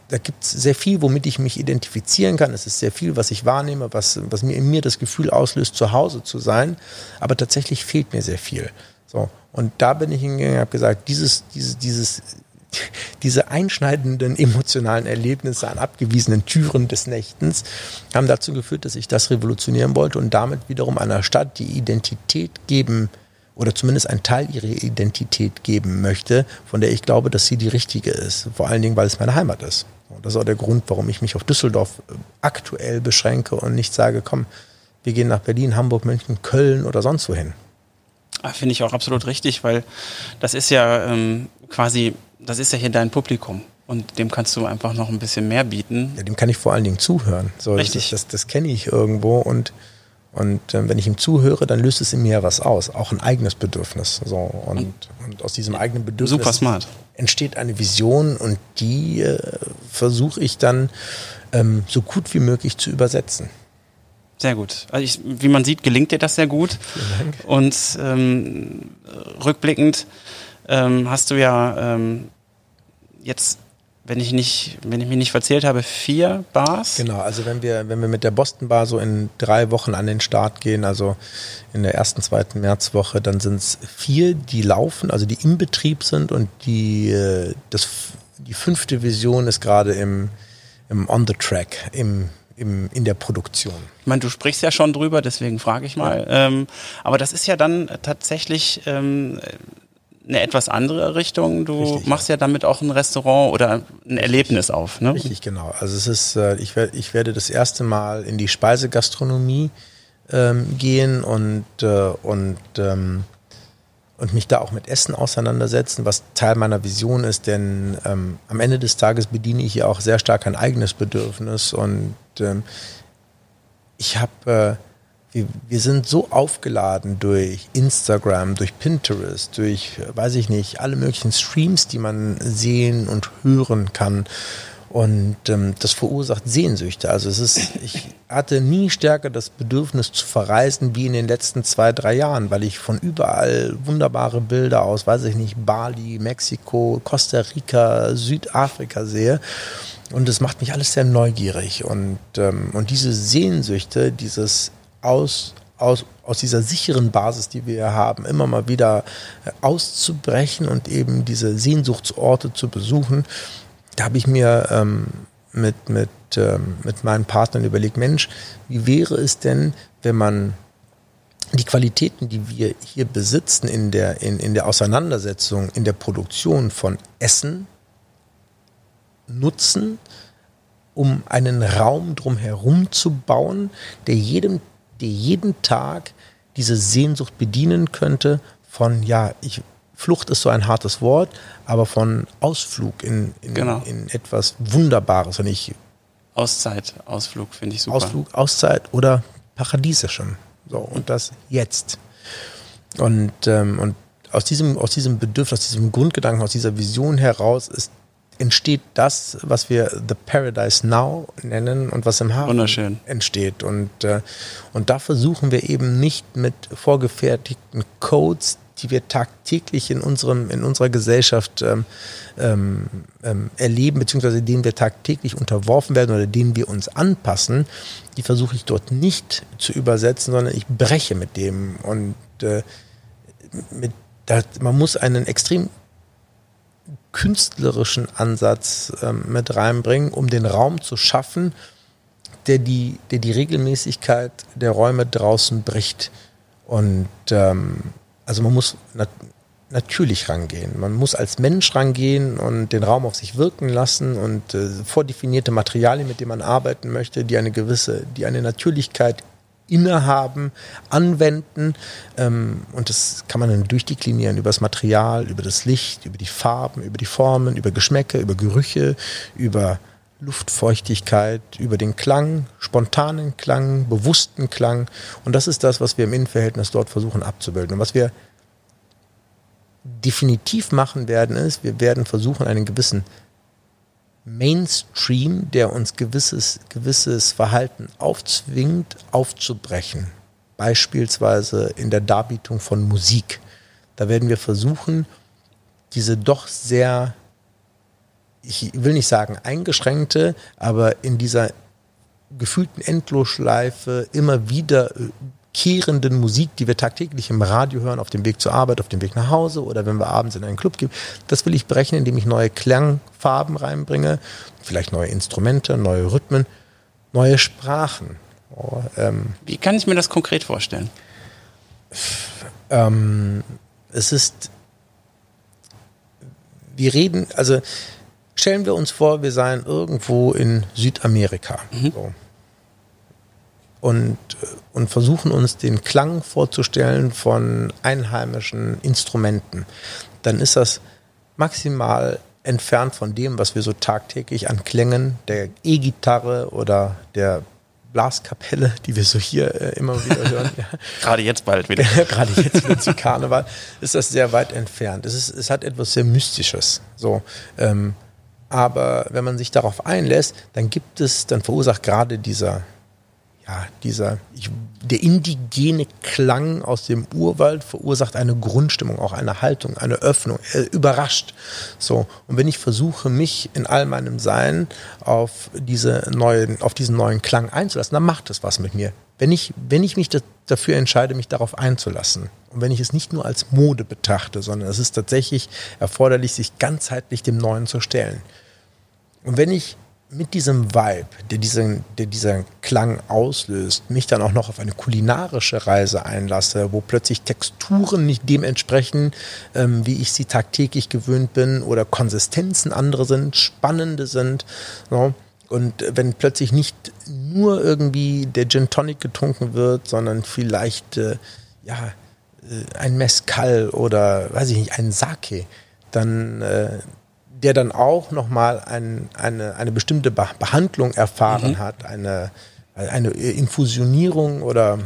da gibt es sehr viel, womit ich mich identifizieren kann. Es ist sehr viel, was ich wahrnehme, was, was mir in mir das Gefühl auslöst, zu Hause zu sein. Aber tatsächlich fehlt mir sehr viel. So. Und da bin ich hingegangen und habe gesagt, dieses, dieses, dieses, diese einschneidenden emotionalen Erlebnisse an abgewiesenen Türen des Nächtens haben dazu geführt, dass ich das revolutionieren wollte und damit wiederum einer Stadt die Identität geben oder zumindest einen Teil ihrer Identität geben möchte, von der ich glaube, dass sie die richtige ist. Vor allen Dingen, weil es meine Heimat ist. Und das ist auch der Grund, warum ich mich auf Düsseldorf äh, aktuell beschränke und nicht sage, komm, wir gehen nach Berlin, Hamburg, München, Köln oder sonst wohin. Ah, finde ich auch absolut richtig, weil das ist ja ähm, quasi, das ist ja hier dein Publikum. Und dem kannst du einfach noch ein bisschen mehr bieten. Ja, dem kann ich vor allen Dingen zuhören. So, Richtig. Das, das, das kenne ich irgendwo und, und äh, wenn ich ihm zuhöre, dann löst es in mir was aus, auch ein eigenes Bedürfnis. So, und, und, und aus diesem eigenen Bedürfnis super smart. entsteht eine Vision und die äh, versuche ich dann ähm, so gut wie möglich zu übersetzen. Sehr gut. Also ich, wie man sieht, gelingt dir das sehr gut. Vielen Dank. Und ähm, rückblickend ähm, hast du ja ähm, jetzt, wenn ich nicht, wenn ich mich nicht verzählt habe, vier Bars. Genau, also wenn wir, wenn wir mit der Boston Bar so in drei Wochen an den Start gehen, also in der ersten, zweiten Märzwoche, dann sind es vier, die laufen, also die im Betrieb sind und die, äh, das, die fünfte Vision ist gerade im, im On the Track, im im, in der Produktion. Ich meine, du sprichst ja schon drüber, deswegen frage ich mal. Ja. Ähm, aber das ist ja dann tatsächlich ähm, eine etwas andere Richtung. Du Richtig, machst ja. damit auch ein Restaurant oder ein Richtig. Erlebnis auf. Ne? Richtig, genau. Also es ist, äh, ich, werde, ich werde das erste Mal in die Speisegastronomie ähm, gehen und, äh, und ähm, und mich da auch mit Essen auseinandersetzen, was Teil meiner Vision ist, denn ähm, am Ende des Tages bediene ich ja auch sehr stark ein eigenes Bedürfnis und ähm, ich habe, äh, wir, wir sind so aufgeladen durch Instagram, durch Pinterest, durch, weiß ich nicht, alle möglichen Streams, die man sehen und hören kann und ähm, das verursacht Sehnsüchte. Also es ist, ich hatte nie stärker das Bedürfnis zu verreisen wie in den letzten zwei, drei Jahren, weil ich von überall wunderbare Bilder aus, weiß ich nicht, Bali, Mexiko, Costa Rica, Südafrika sehe. Und das macht mich alles sehr neugierig. Und, ähm, und diese Sehnsüchte, dieses aus, aus, aus dieser sicheren Basis, die wir haben, immer mal wieder auszubrechen und eben diese Sehnsuchtsorte zu besuchen, da habe ich mir ähm, mit, mit, ähm, mit meinen Partnern überlegt, Mensch, wie wäre es denn, wenn man die Qualitäten, die wir hier besitzen in der, in, in der Auseinandersetzung, in der Produktion von Essen, nutzen, um einen Raum drumherum zu bauen, der jedem, der jeden Tag diese Sehnsucht bedienen könnte von, ja, ich Flucht ist so ein hartes Wort, aber von Ausflug in, in, genau. in etwas Wunderbares. Und ich Auszeit, Ausflug finde ich super. Ausflug, Auszeit oder Paradiesischem. So, und das jetzt. Und, ähm, und aus diesem, aus diesem Bedürfnis, aus diesem Grundgedanken, aus dieser Vision heraus ist, entsteht das, was wir The Paradise Now nennen und was im Hafen entsteht. Und, äh, und da versuchen wir eben nicht mit vorgefertigten Codes, die wir tagtäglich in, unserem, in unserer Gesellschaft ähm, ähm, ähm, erleben, beziehungsweise denen wir tagtäglich unterworfen werden oder denen wir uns anpassen, die versuche ich dort nicht zu übersetzen, sondern ich breche mit dem. Und äh, mit, da, man muss einen extrem künstlerischen Ansatz ähm, mit reinbringen, um den Raum zu schaffen, der die, der die Regelmäßigkeit der Räume draußen bricht. Und ähm, also man muss nat natürlich rangehen. Man muss als Mensch rangehen und den Raum auf sich wirken lassen und äh, vordefinierte Materialien, mit denen man arbeiten möchte, die eine gewisse, die eine Natürlichkeit innehaben, anwenden. Ähm, und das kann man dann durchdeklinieren über das Material, über das Licht, über die Farben, über die Formen, über Geschmäcke, über Gerüche, über Luftfeuchtigkeit, über den Klang, spontanen Klang, bewussten Klang. Und das ist das, was wir im Innenverhältnis dort versuchen abzubilden. Und was wir definitiv machen werden, ist, wir werden versuchen, einen gewissen Mainstream, der uns gewisses, gewisses Verhalten aufzwingt, aufzubrechen. Beispielsweise in der Darbietung von Musik. Da werden wir versuchen, diese doch sehr, ich will nicht sagen eingeschränkte, aber in dieser gefühlten Endlosschleife immer wieder kehrenden Musik, die wir tagtäglich im Radio hören, auf dem Weg zur Arbeit, auf dem Weg nach Hause oder wenn wir abends in einen Club gehen. Das will ich brechen, indem ich neue Klangfarben reinbringe, vielleicht neue Instrumente, neue Rhythmen, neue Sprachen. Oh, ähm, Wie kann ich mir das konkret vorstellen? Ähm, es ist, wir reden, also stellen wir uns vor, wir seien irgendwo in Südamerika. Mhm. So und, und versuchen uns den Klang vorzustellen von einheimischen Instrumenten, dann ist das maximal entfernt von dem, was wir so tagtäglich an Klängen der E-Gitarre oder der Blaskapelle, die wir so hier äh, immer wieder hören. (laughs) Gerade jetzt bald wieder. (laughs) Gerade jetzt wieder zu Karneval, ist das sehr weit entfernt. Es, ist, es hat etwas sehr Mystisches. So, ähm, aber wenn man sich darauf einlässt, dann gibt es, dann verursacht gerade dieser ja, dieser, ich, der indigene Klang aus dem Urwald verursacht eine Grundstimmung, auch eine Haltung, eine Öffnung, er überrascht. So. Und wenn ich versuche, mich in all meinem Sein auf diese neuen, auf diesen neuen Klang einzulassen, dann macht das was mit mir. Wenn ich, wenn ich mich dafür entscheide, mich darauf einzulassen. Und wenn ich es nicht nur als Mode betrachte, sondern es ist tatsächlich erforderlich, sich ganzheitlich dem Neuen zu stellen. Und wenn ich mit diesem Vibe, der diesen, der dieser Klang auslöst, mich dann auch noch auf eine kulinarische Reise einlasse, wo plötzlich Texturen nicht dem entsprechen, ähm, wie ich sie tagtäglich gewöhnt bin, oder Konsistenzen andere sind, spannende sind. So. Und wenn plötzlich nicht nur irgendwie der Gin Tonic getrunken wird, sondern vielleicht äh, ja, äh, ein Mezcal oder weiß ich nicht, ein Sake, dann äh, der dann auch nochmal ein, eine, eine bestimmte Behandlung erfahren mhm. hat, eine, eine Infusionierung oder,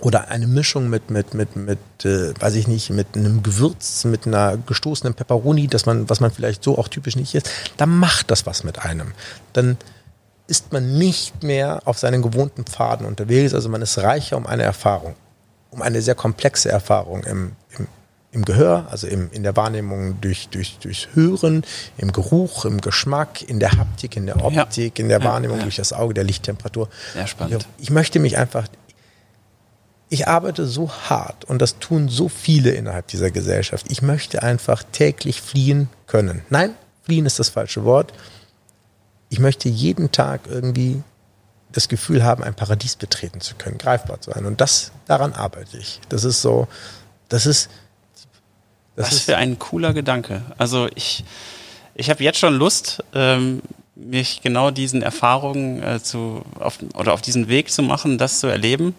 oder eine Mischung mit, mit, mit, mit äh, weiß ich nicht, mit einem Gewürz, mit einer gestoßenen Peperoni, dass man, was man vielleicht so auch typisch nicht ist, dann macht das was mit einem. Dann ist man nicht mehr auf seinen gewohnten Pfaden unterwegs, also man ist reicher um eine Erfahrung, um eine sehr komplexe Erfahrung im, im, im Gehör, also im, in der Wahrnehmung durch, durch, durchs Hören, im Geruch, im Geschmack, in der Haptik, in der Optik, ja. in der Wahrnehmung ja, ja. durch das Auge, der Lichttemperatur. Sehr spannend. Ich, ich möchte mich einfach, ich arbeite so hart und das tun so viele innerhalb dieser Gesellschaft. Ich möchte einfach täglich fliehen können. Nein, fliehen ist das falsche Wort. Ich möchte jeden Tag irgendwie das Gefühl haben, ein Paradies betreten zu können, greifbar zu sein. Und das, daran arbeite ich. Das ist so, das ist, das Was für ein cooler Gedanke. Also ich, ich habe jetzt schon Lust, ähm, mich genau diesen Erfahrungen äh, zu auf, oder auf diesen Weg zu machen, das zu erleben.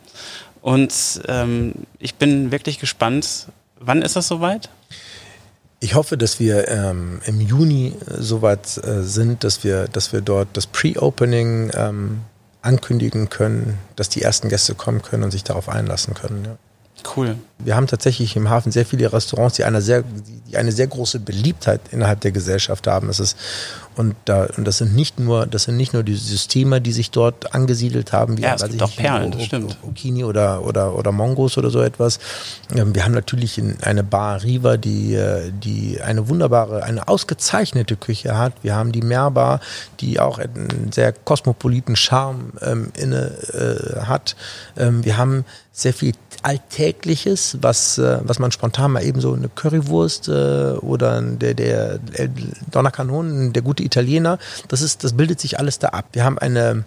Und ähm, ich bin wirklich gespannt. Wann ist das soweit? Ich hoffe, dass wir ähm, im Juni äh, soweit äh, sind, dass wir, dass wir dort das Pre-Opening ähm, ankündigen können, dass die ersten Gäste kommen können und sich darauf einlassen können. Ja. Cool. Wir haben tatsächlich im Hafen sehr viele Restaurants, die eine sehr, die eine sehr große Beliebtheit innerhalb der Gesellschaft haben. Das ist, und, da, und das sind nicht nur, das sind nicht nur die Systeme, die sich dort angesiedelt haben, wie ja, es gibt auch Perlen, das stimmt. Okini oder, oder, oder Mongos oder so etwas. Ähm, wir haben natürlich eine Bar Riva, die, äh, die eine wunderbare, eine ausgezeichnete Küche hat. Wir haben die Meerbar, die auch einen sehr kosmopoliten Charme ähm, inne äh, hat. Ähm, wir haben sehr viel Alltägliches, was, äh, was man spontan mal eben so eine Currywurst äh, oder der, der, der Donnerkanonen, der gute Italiener, das ist, das bildet sich alles da ab. Wir haben eine,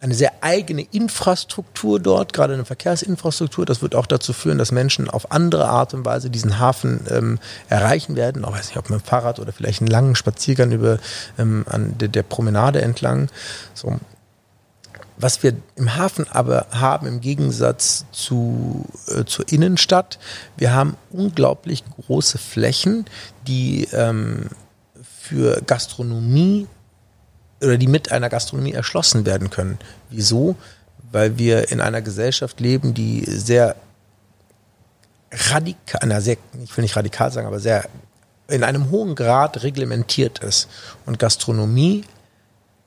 eine sehr eigene Infrastruktur dort, gerade eine Verkehrsinfrastruktur. Das wird auch dazu führen, dass Menschen auf andere Art und Weise diesen Hafen ähm, erreichen werden. Auch weiß nicht, ob mit dem Fahrrad oder vielleicht einen langen Spaziergang über ähm, an der, der Promenade entlang. So, was wir im Hafen aber haben im Gegensatz zu, äh, zur Innenstadt, wir haben unglaublich große Flächen, die ähm, für Gastronomie oder die mit einer Gastronomie erschlossen werden können. Wieso? Weil wir in einer Gesellschaft leben, die sehr radikal, na sehr, ich will nicht radikal sagen, aber sehr in einem hohen Grad reglementiert ist. Und Gastronomie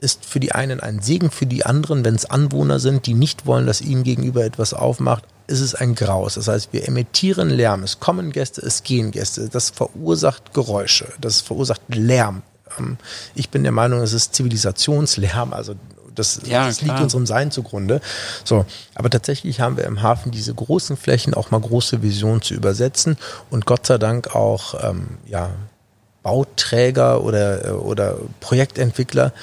ist für die einen ein Segen, für die anderen, wenn es Anwohner sind, die nicht wollen, dass ihnen gegenüber etwas aufmacht, ist es ein Graus. Das heißt, wir emittieren Lärm. Es kommen Gäste, es gehen Gäste. Das verursacht Geräusche, das verursacht Lärm. Ähm, ich bin der Meinung, es ist Zivilisationslärm, also das, ja, das liegt unserem Sein zugrunde. So, aber tatsächlich haben wir im Hafen diese großen Flächen auch mal große Visionen zu übersetzen und Gott sei Dank auch ähm, ja, Bauträger oder, oder Projektentwickler,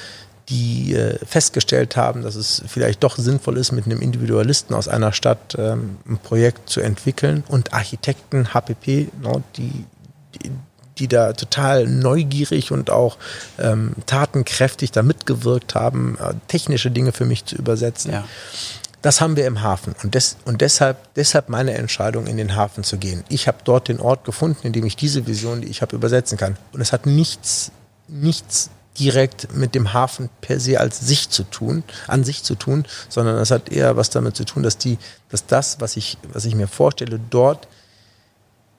die äh, festgestellt haben, dass es vielleicht doch sinnvoll ist, mit einem Individualisten aus einer Stadt ähm, ein Projekt zu entwickeln und Architekten, HPP, no, die, die, die da total neugierig und auch ähm, tatenkräftig da mitgewirkt haben, äh, technische Dinge für mich zu übersetzen. Ja. Das haben wir im Hafen und, des, und deshalb, deshalb meine Entscheidung, in den Hafen zu gehen. Ich habe dort den Ort gefunden, in dem ich diese Vision, die ich habe, übersetzen kann. Und es hat nichts, nichts direkt mit dem Hafen per se als sich zu tun, an sich zu tun, sondern es hat eher was damit zu tun, dass die, dass das, was ich, was ich mir vorstelle, dort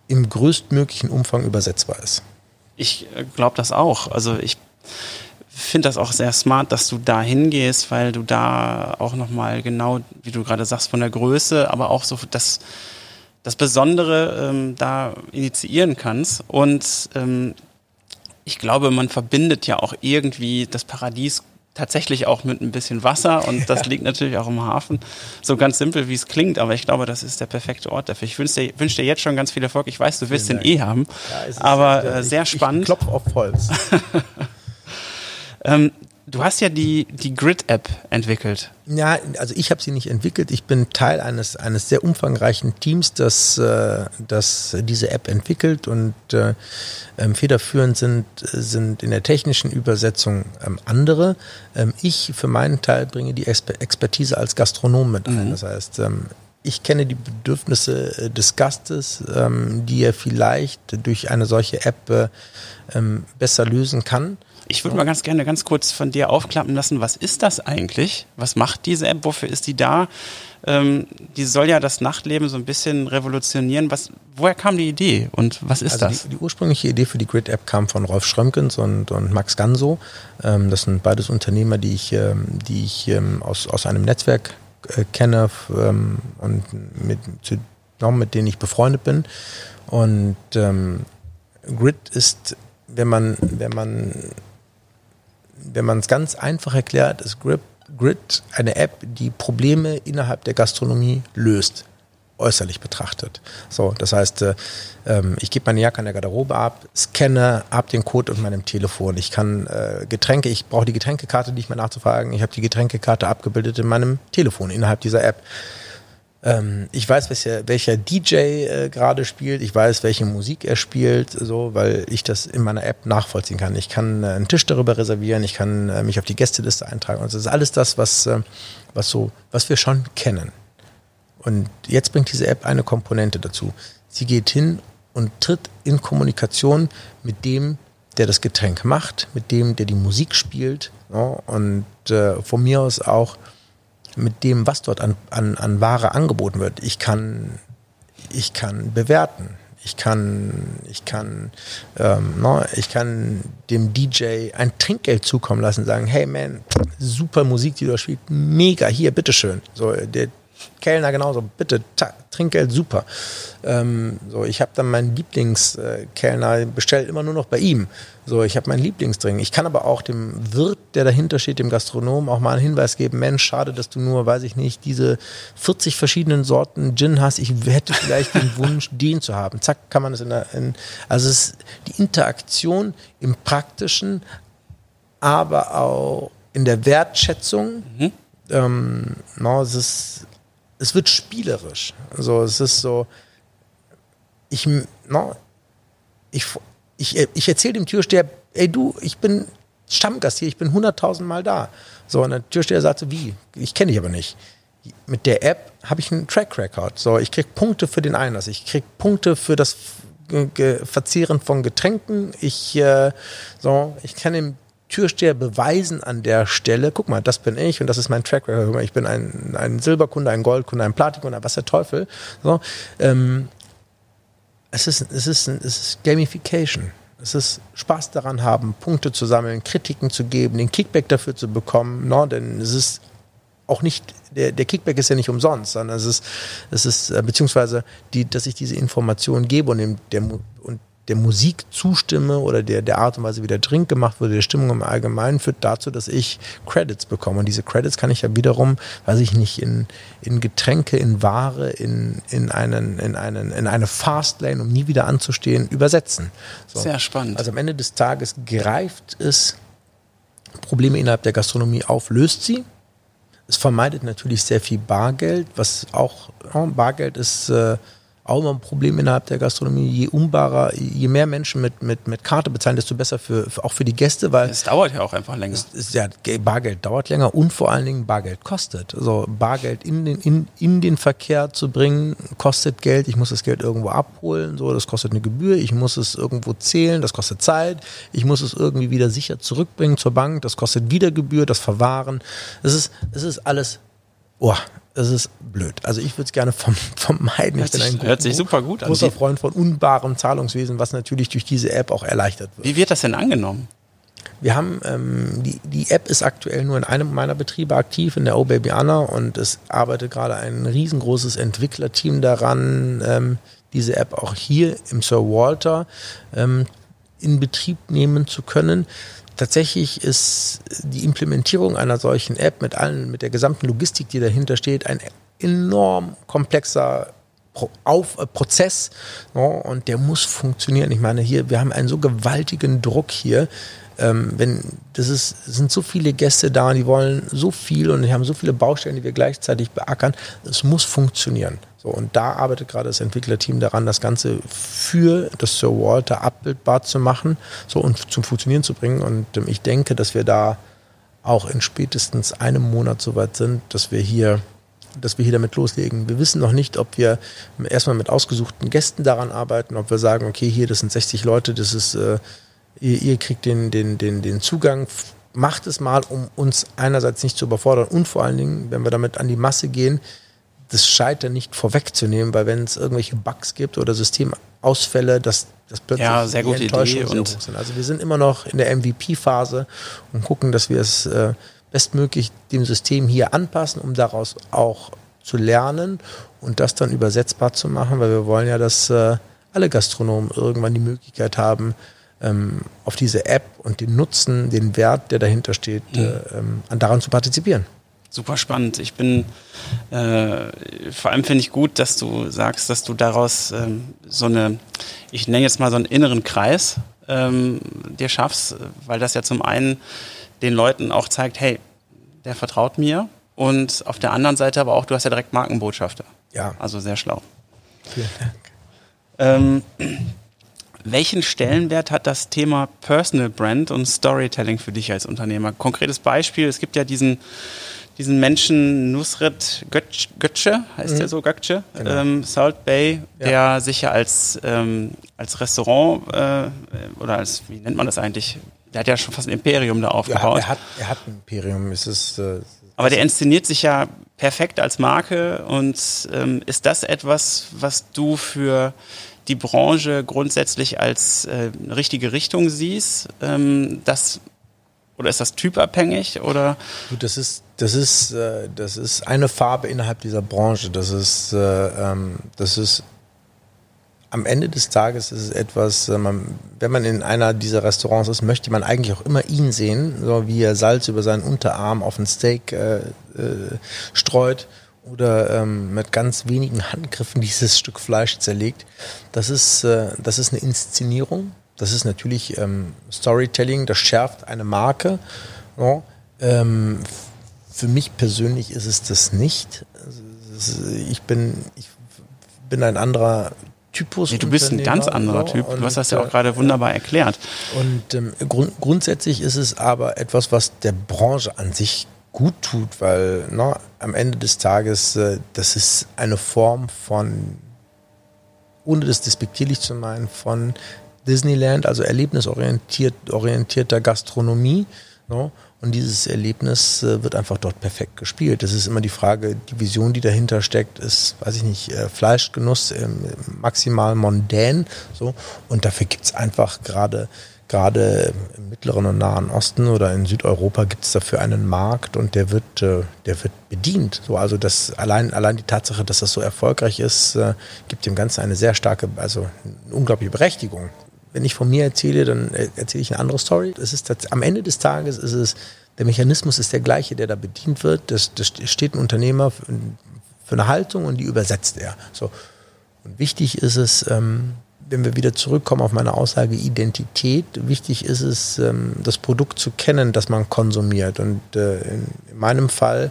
im größtmöglichen Umfang übersetzbar ist. Ich äh, glaube das auch. Also ich finde das auch sehr smart, dass du da hingehst, weil du da auch nochmal genau, wie du gerade sagst, von der Größe, aber auch so das, das Besondere ähm, da initiieren kannst. Und ähm, ich glaube, man verbindet ja auch irgendwie das Paradies tatsächlich auch mit ein bisschen Wasser und das liegt natürlich auch im Hafen. So ganz simpel, wie es klingt, aber ich glaube, das ist der perfekte Ort dafür. Ich wünsche dir, wünsch dir jetzt schon ganz viel Erfolg. Ich weiß, du wirst den eh haben, ja, aber äh, sehr spannend. Ich klopf auf Holz. (laughs) (laughs) ähm, Du hast ja die, die Grid-App entwickelt. Ja, also ich habe sie nicht entwickelt. Ich bin Teil eines, eines sehr umfangreichen Teams, das, äh, das diese App entwickelt und äh, ähm, federführend sind, sind in der technischen Übersetzung ähm, andere. Ähm, ich für meinen Teil bringe die Expertise als Gastronom mit ein. Mhm. Das heißt, ähm, ich kenne die Bedürfnisse äh, des Gastes, ähm, die er vielleicht durch eine solche App äh, ähm, besser lösen kann. Ich würde mal ganz gerne ganz kurz von dir aufklappen lassen, was ist das eigentlich? Was macht diese App? Wofür ist die da? Ähm, die soll ja das Nachtleben so ein bisschen revolutionieren. Was, woher kam die Idee und was ist also das? Die, die, ursprüngliche Idee für die Grid-App kam von Rolf Schrömkens und, und Max Ganso. Ähm, das sind beides Unternehmer, die ich, ähm, die ich ähm, aus, aus einem Netzwerk äh, kenne ähm, und mit, zu, mit denen ich befreundet bin. Und ähm, Grid ist, wenn man, wenn man wenn man es ganz einfach erklärt, ist Grip, Grid eine App, die Probleme innerhalb der Gastronomie löst, äußerlich betrachtet. So, das heißt, äh, ähm, ich gebe meine Jacke an der Garderobe ab, scanne ab den Code auf meinem Telefon. Ich kann äh, Getränke, ich brauche die Getränkekarte nicht mehr nachzufragen. Ich habe die Getränkekarte abgebildet in meinem Telefon innerhalb dieser App. Ähm, ich weiß, welcher, welcher DJ äh, gerade spielt. Ich weiß, welche Musik er spielt, so, weil ich das in meiner App nachvollziehen kann. Ich kann äh, einen Tisch darüber reservieren. Ich kann äh, mich auf die Gästeliste eintragen. Und das ist alles das, was, äh, was so, was wir schon kennen. Und jetzt bringt diese App eine Komponente dazu. Sie geht hin und tritt in Kommunikation mit dem, der das Getränk macht, mit dem, der die Musik spielt ja, und äh, von mir aus auch mit dem, was dort an, an, an Ware angeboten wird. Ich kann, ich kann bewerten. Ich kann, ich kann, ähm, no, ne, ich kann dem DJ ein Trinkgeld zukommen lassen, sagen, hey man, super Musik, die du spielst, mega, hier, bitteschön. So, der Kellner genauso, bitte, Trinkgeld super. Ähm, so, ich habe dann meinen Lieblingskellner äh, bestellt immer nur noch bei ihm. So, ich habe meinen Lieblingsdrink. Ich kann aber auch dem Wirt, der dahinter steht, dem Gastronom, auch mal einen Hinweis geben. Mensch, schade, dass du nur, weiß ich nicht, diese 40 verschiedenen Sorten Gin hast. Ich hätte vielleicht den (laughs) Wunsch, den zu haben. Zack, kann man das in der, in, also es ist die Interaktion im Praktischen, aber auch in der Wertschätzung. Mhm. Ähm, no, es ist es wird spielerisch. Also es ist so, ich, no, ich, ich, ich erzähle dem Türsteher, ey du, ich bin Stammgast hier, ich bin hunderttausend Mal da. So, und der Türsteher sagt so, wie? Ich kenne dich aber nicht. Mit der App habe ich einen Track Record. So, ich kriege Punkte für den Einlass, ich kriege Punkte für das Verzehren von Getränken. Ich, äh, so, ich kann dem Türsteher beweisen an der Stelle, guck mal, das bin ich und das ist mein Track Record. Ich bin ein, ein Silberkunde, ein Goldkunde, ein Platinkunde, was der Teufel. So, ähm, es, ist, es, ist, es ist Gamification. Es ist Spaß daran haben, Punkte zu sammeln, Kritiken zu geben, den Kickback dafür zu bekommen. No, denn es ist auch nicht, der, der Kickback ist ja nicht umsonst, sondern es ist, es ist, äh, beziehungsweise die, dass ich diese Informationen gebe und, dem, der, und der Musik zustimme oder der, der Art und Weise, wie der Drink gemacht wurde, der Stimmung im Allgemeinen, führt dazu, dass ich Credits bekomme. Und diese Credits kann ich ja wiederum, weiß ich nicht, in, in Getränke, in Ware, in, in, einen, in, einen, in eine Fastlane, um nie wieder anzustehen, übersetzen. So. Sehr spannend. Also am Ende des Tages greift es Probleme innerhalb der Gastronomie auf, löst sie. Es vermeidet natürlich sehr viel Bargeld, was auch, Bargeld ist, äh, auch immer ein Problem innerhalb der Gastronomie. Je umbarer, je mehr Menschen mit, mit, mit Karte bezahlen, desto besser für, für auch für die Gäste, weil. Es dauert ja auch einfach länger. Es, es, ja, Bargeld dauert länger und vor allen Dingen Bargeld kostet. Also Bargeld in den, in, in den Verkehr zu bringen, kostet Geld. Ich muss das Geld irgendwo abholen, so, das kostet eine Gebühr. Ich muss es irgendwo zählen, das kostet Zeit. Ich muss es irgendwie wieder sicher zurückbringen zur Bank, das kostet wieder Gebühr, das Verwahren. Es ist, es ist alles oh, es ist blöd. Also ich würde es gerne vom, (laughs) vermeiden. Hört, sich, hört sich super gut an. großer Freund von unbarem Zahlungswesen, was natürlich durch diese App auch erleichtert wird. Wie wird das denn angenommen? Wir haben, ähm, die, die App ist aktuell nur in einem meiner Betriebe aktiv, in der Oh Baby Anna, und es arbeitet gerade ein riesengroßes Entwicklerteam daran, ähm, diese App auch hier im Sir Walter ähm, in Betrieb nehmen zu können tatsächlich ist die Implementierung einer solchen App mit allen, mit der gesamten Logistik, die dahinter steht, ein enorm komplexer Pro auf, äh, Prozess no, und der muss funktionieren. Ich meine, hier, wir haben einen so gewaltigen Druck hier. Ähm, wenn das ist, sind so viele Gäste da, die wollen so viel und die haben so viele Baustellen, die wir gleichzeitig beackern. Es muss funktionieren. So, und da arbeitet gerade das Entwicklerteam daran, das Ganze für das Sir Walter abbildbar zu machen so, und zum Funktionieren zu bringen. Und ähm, ich denke, dass wir da auch in spätestens einem Monat soweit sind, dass wir hier dass wir hier damit loslegen. Wir wissen noch nicht, ob wir erstmal mit ausgesuchten Gästen daran arbeiten, ob wir sagen, okay, hier, das sind 60 Leute, das ist, äh, ihr, ihr, kriegt den, den, den, den Zugang, macht es mal, um uns einerseits nicht zu überfordern und vor allen Dingen, wenn wir damit an die Masse gehen, das Scheitern nicht vorwegzunehmen, weil wenn es irgendwelche Bugs gibt oder Systemausfälle, dass das plötzlich ja, sehr gute Idee und sind. Also wir sind immer noch in der MVP-Phase und gucken, dass wir es äh, bestmöglich dem System hier anpassen, um daraus auch zu lernen und das dann übersetzbar zu machen, weil wir wollen ja, dass äh, alle Gastronomen irgendwann die Möglichkeit haben, ähm, auf diese App und den Nutzen, den Wert, der dahinter steht, mhm. äh, ähm, daran zu partizipieren super spannend. Ich bin, äh, vor allem finde ich gut, dass du sagst, dass du daraus ähm, so eine, ich nenne jetzt mal so einen inneren Kreis ähm, dir schaffst, weil das ja zum einen den Leuten auch zeigt, hey, der vertraut mir und auf der anderen Seite aber auch, du hast ja direkt Markenbotschafter. Ja. Also sehr schlau. Vielen Dank. Ähm, welchen Stellenwert hat das Thema Personal Brand und Storytelling für dich als Unternehmer? Konkretes Beispiel, es gibt ja diesen diesen Menschen Nusret Götz, Götze, heißt mhm. der so, Götze, genau. ähm, Salt Bay, ja. der sich ja als, ähm, als Restaurant äh, oder als, wie nennt man das eigentlich? Der hat ja schon fast ein Imperium da aufgebaut. Ja, er, hat, er hat ein Imperium. Es ist, äh, Aber der inszeniert sich ja perfekt als Marke und ähm, ist das etwas, was du für die Branche grundsätzlich als äh, richtige Richtung siehst, ähm, das oder ist das typabhängig oder? Das ist das ist äh, das ist eine Farbe innerhalb dieser Branche. Das ist äh, ähm, das ist am Ende des Tages ist es etwas, äh, man, wenn man in einer dieser Restaurants ist, möchte man eigentlich auch immer ihn sehen, so wie er Salz über seinen Unterarm auf ein Steak äh, äh, streut oder ähm, mit ganz wenigen Handgriffen dieses Stück Fleisch zerlegt. Das ist, äh, das ist eine Inszenierung. Das ist natürlich ähm, Storytelling, das schärft eine Marke. Ja. Ähm, für mich persönlich ist es das nicht. Ich bin, ich bin ein anderer Typus. Nee, du bist ein ganz anderer Typ. Du hast das ja auch gerade äh, wunderbar erklärt. Und ähm, grund grundsätzlich ist es aber etwas, was der Branche an sich gut tut, weil ne, am Ende des Tages, äh, das ist eine Form von, ohne das despektierlich zu meinen, von Disneyland, also erlebnisorientierter Gastronomie. No? Ne? Und dieses Erlebnis äh, wird einfach dort perfekt gespielt. Das ist immer die Frage, die Vision, die dahinter steckt, ist, weiß ich nicht, äh, Fleischgenuss äh, maximal mondän. So. Und dafür gibt's einfach gerade gerade im Mittleren und Nahen Osten oder in Südeuropa gibt es dafür einen Markt und der wird, äh, der wird bedient. So, also das allein, allein die Tatsache, dass das so erfolgreich ist, äh, gibt dem Ganzen eine sehr starke, also eine unglaubliche Berechtigung. Wenn ich von mir erzähle, dann erzähle ich eine andere Story. Es ist am Ende des Tages ist es, der Mechanismus ist der gleiche, der da bedient wird. Das, das steht ein Unternehmer für, für eine Haltung und die übersetzt er. So. Und wichtig ist es, ähm, wenn wir wieder zurückkommen auf meine Aussage Identität, wichtig ist es, ähm, das Produkt zu kennen, das man konsumiert. Und äh, in meinem Fall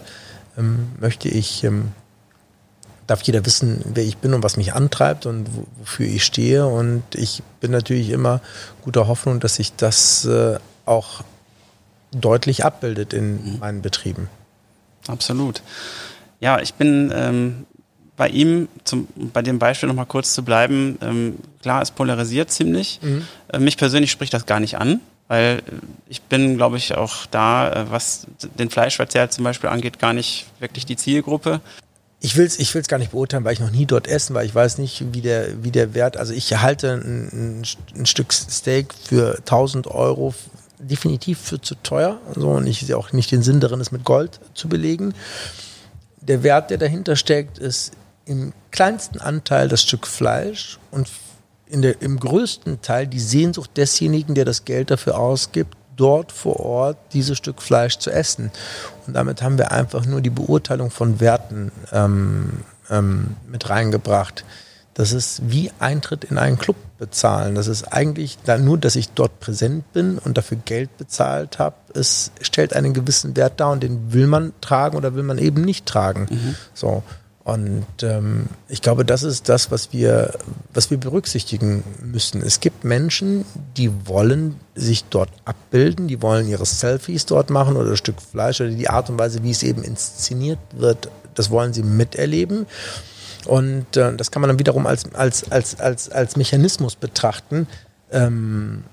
ähm, möchte ich, ähm, darf jeder wissen, wer ich bin und was mich antreibt und wofür ich stehe. Und ich bin natürlich immer guter Hoffnung, dass sich das äh, auch deutlich abbildet in mhm. meinen Betrieben. Absolut. Ja, ich bin ähm, bei ihm, zum, bei dem Beispiel nochmal kurz zu bleiben, ähm, klar, es polarisiert ziemlich. Mhm. Äh, mich persönlich spricht das gar nicht an, weil ich bin, glaube ich, auch da, äh, was den Fleischverzehr zum Beispiel angeht, gar nicht wirklich die Zielgruppe. Ich will es ich will's gar nicht beurteilen, weil ich noch nie dort essen, weil ich weiß nicht, wie der, wie der Wert, also ich halte ein, ein Stück Steak für 1000 Euro definitiv für zu teuer. So, und ich sehe auch nicht den Sinn darin, es mit Gold zu belegen. Der Wert, der dahinter steckt, ist im kleinsten Anteil das Stück Fleisch und in der, im größten Teil die Sehnsucht desjenigen, der das Geld dafür ausgibt, dort vor Ort dieses Stück Fleisch zu essen. Und damit haben wir einfach nur die Beurteilung von Werten ähm, ähm, mit reingebracht. Das ist wie Eintritt in einen Club bezahlen. Das ist eigentlich nur, dass ich dort präsent bin und dafür Geld bezahlt habe. Es stellt einen gewissen Wert dar und den will man tragen oder will man eben nicht tragen. Mhm. So. Und ähm, ich glaube, das ist das, was wir, was wir berücksichtigen müssen. Es gibt Menschen, die wollen sich dort abbilden, die wollen ihre Selfies dort machen oder ein Stück Fleisch oder die Art und Weise, wie es eben inszeniert wird, das wollen sie miterleben. Und äh, das kann man dann wiederum als, als, als, als, als Mechanismus betrachten. Ähm,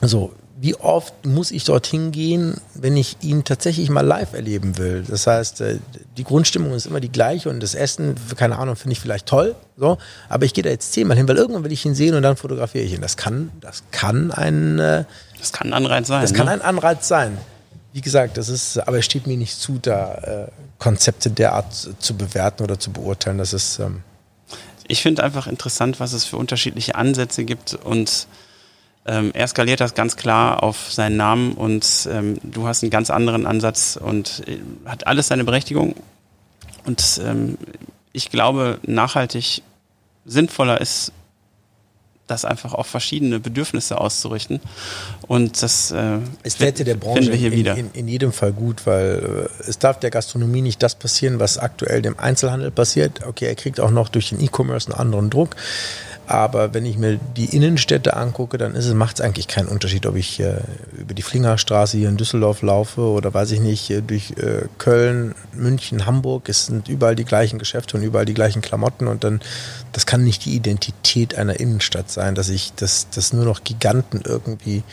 so, wie oft muss ich dorthin gehen, wenn ich ihn tatsächlich mal live erleben will? Das heißt, äh, die Grundstimmung ist immer die gleiche und das Essen, keine Ahnung, finde ich vielleicht toll, so, aber ich gehe da jetzt zehnmal hin, weil irgendwann will ich ihn sehen und dann fotografiere ich ihn. Das kann, das kann ein, äh, das kann ein Anreiz sein. Das ne? kann ein Anreiz sein. Wie gesagt, das ist, aber es steht mir nicht zu, da äh, Konzepte derart zu bewerten oder zu beurteilen. Das ist. Ähm ich finde einfach interessant, was es für unterschiedliche Ansätze gibt und ähm, er skaliert das ganz klar auf seinen Namen und ähm, du hast einen ganz anderen Ansatz und äh, hat alles seine Berechtigung. Und ähm, ich glaube, nachhaltig sinnvoller ist, das einfach auf verschiedene Bedürfnisse auszurichten. Und das äh, es täte der Branche in, in, in, jedem Fall gut, weil äh, es darf der Gastronomie nicht das passieren, was aktuell dem Einzelhandel passiert. Okay, er kriegt auch noch durch den E-Commerce einen anderen Druck. Aber wenn ich mir die Innenstädte angucke, dann macht es eigentlich keinen Unterschied, ob ich äh, über die Flingerstraße hier in Düsseldorf laufe oder weiß ich nicht, äh, durch äh, Köln, München, Hamburg. Es sind überall die gleichen Geschäfte und überall die gleichen Klamotten und dann, das kann nicht die Identität einer Innenstadt sein, dass ich, dass, dass nur noch Giganten irgendwie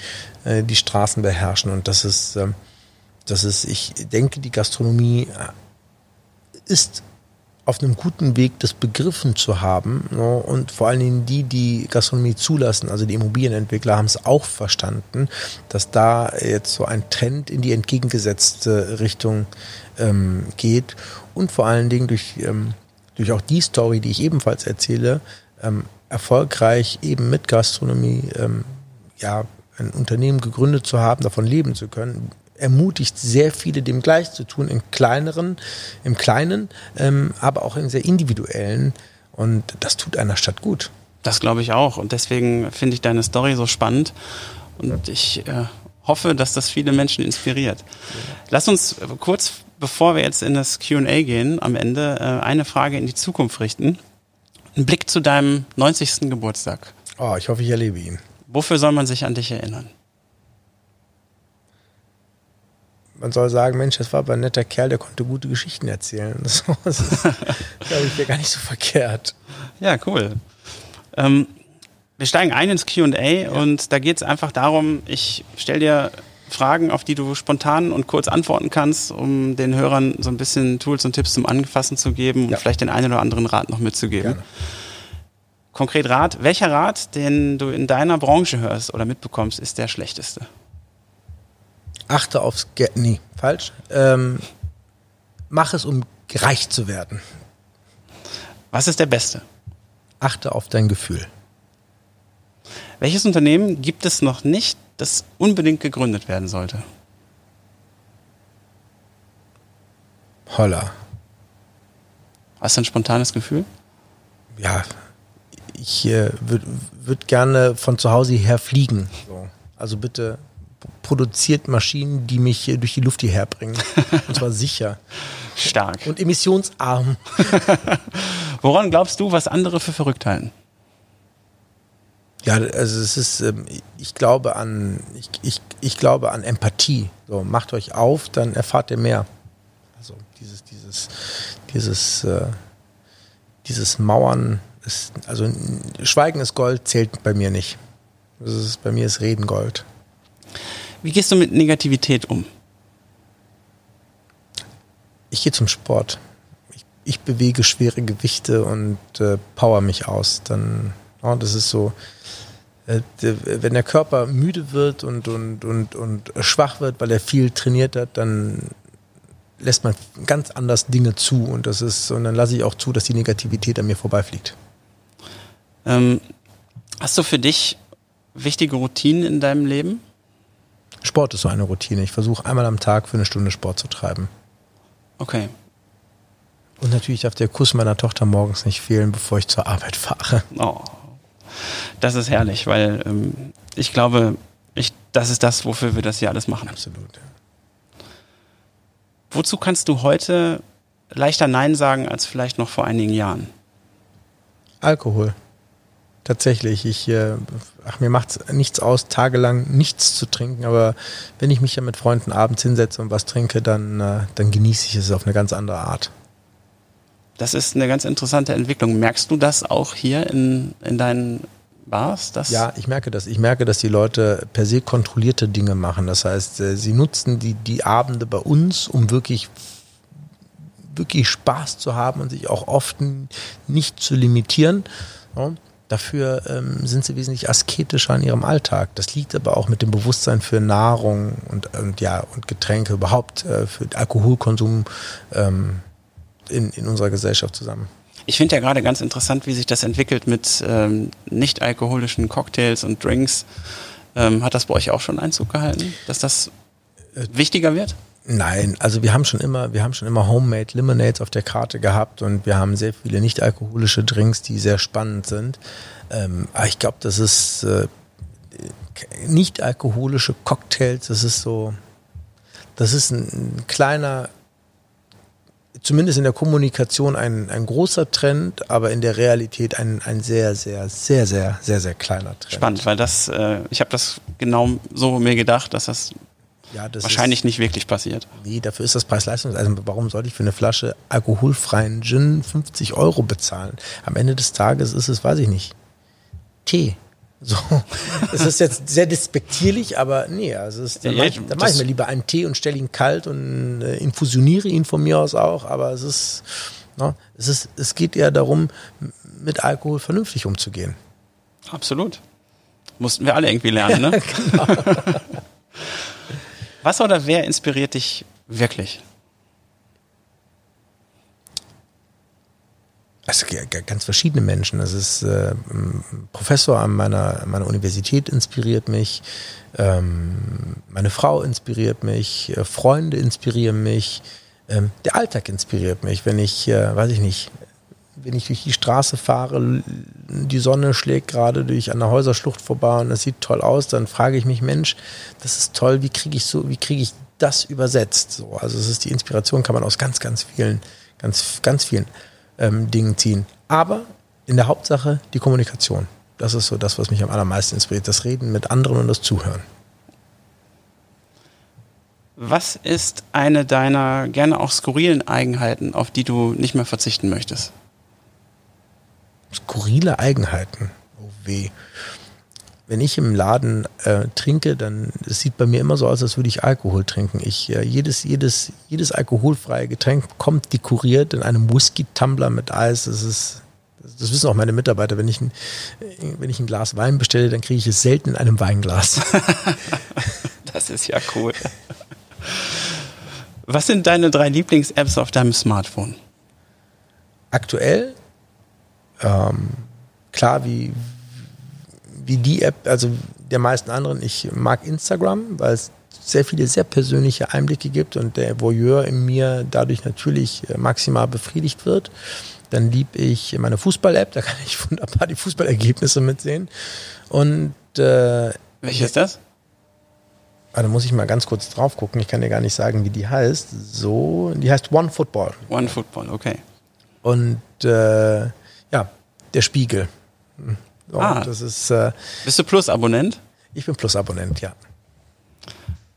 äh, die Straßen beherrschen und das ist, äh, das ist, ich denke, die Gastronomie ist auf einem guten Weg, das begriffen zu haben. Ne? Und vor allen Dingen die, die Gastronomie zulassen, also die Immobilienentwickler, haben es auch verstanden, dass da jetzt so ein Trend in die entgegengesetzte Richtung ähm, geht. Und vor allen Dingen durch, ähm, durch auch die Story, die ich ebenfalls erzähle, ähm, erfolgreich eben mit Gastronomie ähm, ja, ein Unternehmen gegründet zu haben, davon leben zu können, ermutigt sehr viele, dem gleich zu tun, in kleineren, im Kleinen, ähm, aber auch in sehr individuellen. Und das tut einer Stadt gut. Das glaube ich auch. Und deswegen finde ich deine Story so spannend. Und ich äh, hoffe, dass das viele Menschen inspiriert. Lass uns kurz, bevor wir jetzt in das QA gehen, am Ende äh, eine Frage in die Zukunft richten. Ein Blick zu deinem 90. Geburtstag. Oh, ich hoffe, ich erlebe ihn. Wofür soll man sich an dich erinnern? Man soll sagen, Mensch, das war aber ein netter Kerl, der konnte gute Geschichten erzählen. (laughs) Das ist, glaube ich, gar nicht so verkehrt. Ja, cool. Ähm, wir steigen ein ins QA ja. und da geht es einfach darum, ich stelle dir Fragen, auf die du spontan und kurz antworten kannst, um den Hörern so ein bisschen Tools und Tipps zum Anfassen zu geben ja. und vielleicht den einen oder anderen Rat noch mitzugeben. Gerne. Konkret Rat, welcher Rat, den du in deiner Branche hörst oder mitbekommst, ist der schlechteste? Achte aufs Geld. Nee, falsch. Ähm, mach es, um gereicht zu werden. Was ist der Beste? Achte auf dein Gefühl. Welches Unternehmen gibt es noch nicht, das unbedingt gegründet werden sollte? Holla. Hast du ein spontanes Gefühl? Ja, ich äh, würde würd gerne von zu Hause her fliegen. So. Also bitte produziert Maschinen, die mich durch die Luft hierher bringen. (laughs) Und zwar sicher. Stark. Und emissionsarm. (laughs) Woran glaubst du, was andere für verrückt halten? Ja, also es ist, ähm, ich glaube an, ich, ich, ich glaube an Empathie. So, macht euch auf, dann erfahrt ihr mehr. Also dieses, dieses, dieses, äh, dieses Mauern, ist, also Schweigen ist Gold, zählt bei mir nicht. Das ist, bei mir ist Reden Gold. Wie gehst du mit Negativität um? Ich gehe zum Sport. Ich, ich, bewege schwere Gewichte und äh, power mich aus. Dann, oh, das ist so, äh, wenn der Körper müde wird und, und, und, und schwach wird, weil er viel trainiert hat, dann lässt man ganz anders Dinge zu und das ist, und dann lasse ich auch zu, dass die Negativität an mir vorbeifliegt. Ähm, hast du für dich wichtige Routinen in deinem Leben? Sport ist so eine Routine. Ich versuche einmal am Tag für eine Stunde Sport zu treiben. Okay. Und natürlich darf der Kuss meiner Tochter morgens nicht fehlen, bevor ich zur Arbeit fahre. Oh, das ist herrlich, weil ähm, ich glaube, ich, das ist das, wofür wir das hier alles machen. Absolut. Wozu kannst du heute leichter Nein sagen als vielleicht noch vor einigen Jahren? Alkohol. Tatsächlich, ich, äh, ach, mir macht es nichts aus, tagelang nichts zu trinken, aber wenn ich mich ja mit Freunden abends hinsetze und was trinke, dann, äh, dann genieße ich es auf eine ganz andere Art. Das ist eine ganz interessante Entwicklung. Merkst du das auch hier in, in deinen Bars? Dass ja, ich merke das. Ich merke, dass die Leute per se kontrollierte Dinge machen. Das heißt, äh, sie nutzen die, die Abende bei uns, um wirklich wirklich Spaß zu haben und sich auch oft nicht zu limitieren. Dafür ähm, sind sie wesentlich asketischer in ihrem Alltag. Das liegt aber auch mit dem Bewusstsein für Nahrung und, und ja und Getränke überhaupt äh, für Alkoholkonsum ähm, in, in unserer Gesellschaft zusammen. Ich finde ja gerade ganz interessant, wie sich das entwickelt mit ähm, nicht alkoholischen Cocktails und Drinks. Ähm, hat das bei euch auch schon Einzug gehalten, dass das äh, wichtiger wird? Nein, also wir haben schon immer, wir haben schon immer Homemade Lemonades auf der Karte gehabt und wir haben sehr viele nicht alkoholische Drinks, die sehr spannend sind. Ähm, aber ich glaube, das ist äh, nicht alkoholische Cocktails, das ist so, das ist ein, ein kleiner zumindest in der Kommunikation ein, ein großer Trend, aber in der Realität ein, ein sehr, sehr, sehr, sehr, sehr, sehr kleiner Trend. Spannend, weil das, äh, ich habe das genau so mir gedacht, dass das, ja, das wahrscheinlich ist, nicht wirklich passiert. Nee, dafür ist das Preis-Leistungs. Also warum sollte ich für eine Flasche alkoholfreien Gin 50 Euro bezahlen? Am Ende des Tages ist es, weiß ich nicht, Tee. So, (laughs) es ist jetzt sehr despektierlich, aber nee, also es, da, ja, mache ich, da mache ich mir lieber einen Tee und stelle ihn kalt und äh, infusioniere ihn von mir aus auch, aber es ist, no, ne, es ist, es geht eher darum, mit Alkohol vernünftig umzugehen. Absolut. Mussten wir alle irgendwie lernen, ne? (laughs) genau. (laughs) Was oder wer inspiriert dich wirklich? Also ganz verschiedene Menschen. Das ist äh, ein Professor an meiner, meiner Universität inspiriert mich, ähm, meine Frau inspiriert mich, äh, Freunde inspirieren mich, ähm, der Alltag inspiriert mich. Wenn ich, äh, weiß ich nicht, wenn ich durch die Straße fahre, die Sonne schlägt gerade durch an der Häuserschlucht vorbei und es sieht toll aus, dann frage ich mich, Mensch, das ist toll, wie kriege ich so, wie kriege ich das übersetzt? So, also es ist die Inspiration, kann man aus ganz, ganz vielen, ganz, ganz vielen ähm, Dingen ziehen. Aber in der Hauptsache die Kommunikation. Das ist so das, was mich am allermeisten inspiriert. Das Reden mit anderen und das Zuhören. Was ist eine deiner gerne auch skurrilen Eigenheiten, auf die du nicht mehr verzichten möchtest? Skurrile Eigenheiten. Oh weh wenn ich im Laden äh, trinke, dann es sieht bei mir immer so aus, als würde ich Alkohol trinken. Ich äh, jedes jedes jedes alkoholfreie Getränk kommt dekoriert in einem Whisky-Tumbler mit Eis. Das ist das wissen auch meine Mitarbeiter. Wenn ich ein, wenn ich ein Glas Wein bestelle, dann kriege ich es selten in einem Weinglas. (laughs) das ist ja cool. Was sind deine drei Lieblings-Apps auf deinem Smartphone? Aktuell, ähm, klar, wie, wie die App, also der meisten anderen. Ich mag Instagram, weil es sehr viele sehr persönliche Einblicke gibt und der Voyeur in mir dadurch natürlich äh, maximal befriedigt wird. Dann liebe ich meine Fußball-App, da kann ich wunderbar die Fußballergebnisse mitsehen. Und äh, welche ist das? Ah, da muss ich mal ganz kurz drauf gucken. Ich kann dir gar nicht sagen, wie die heißt. So, die heißt One Football. One Football, okay. Und äh, ja, der Spiegel. So, ah, das ist, äh, bist du Plus-Abonnent? Ich bin Plus-Abonnent, ja.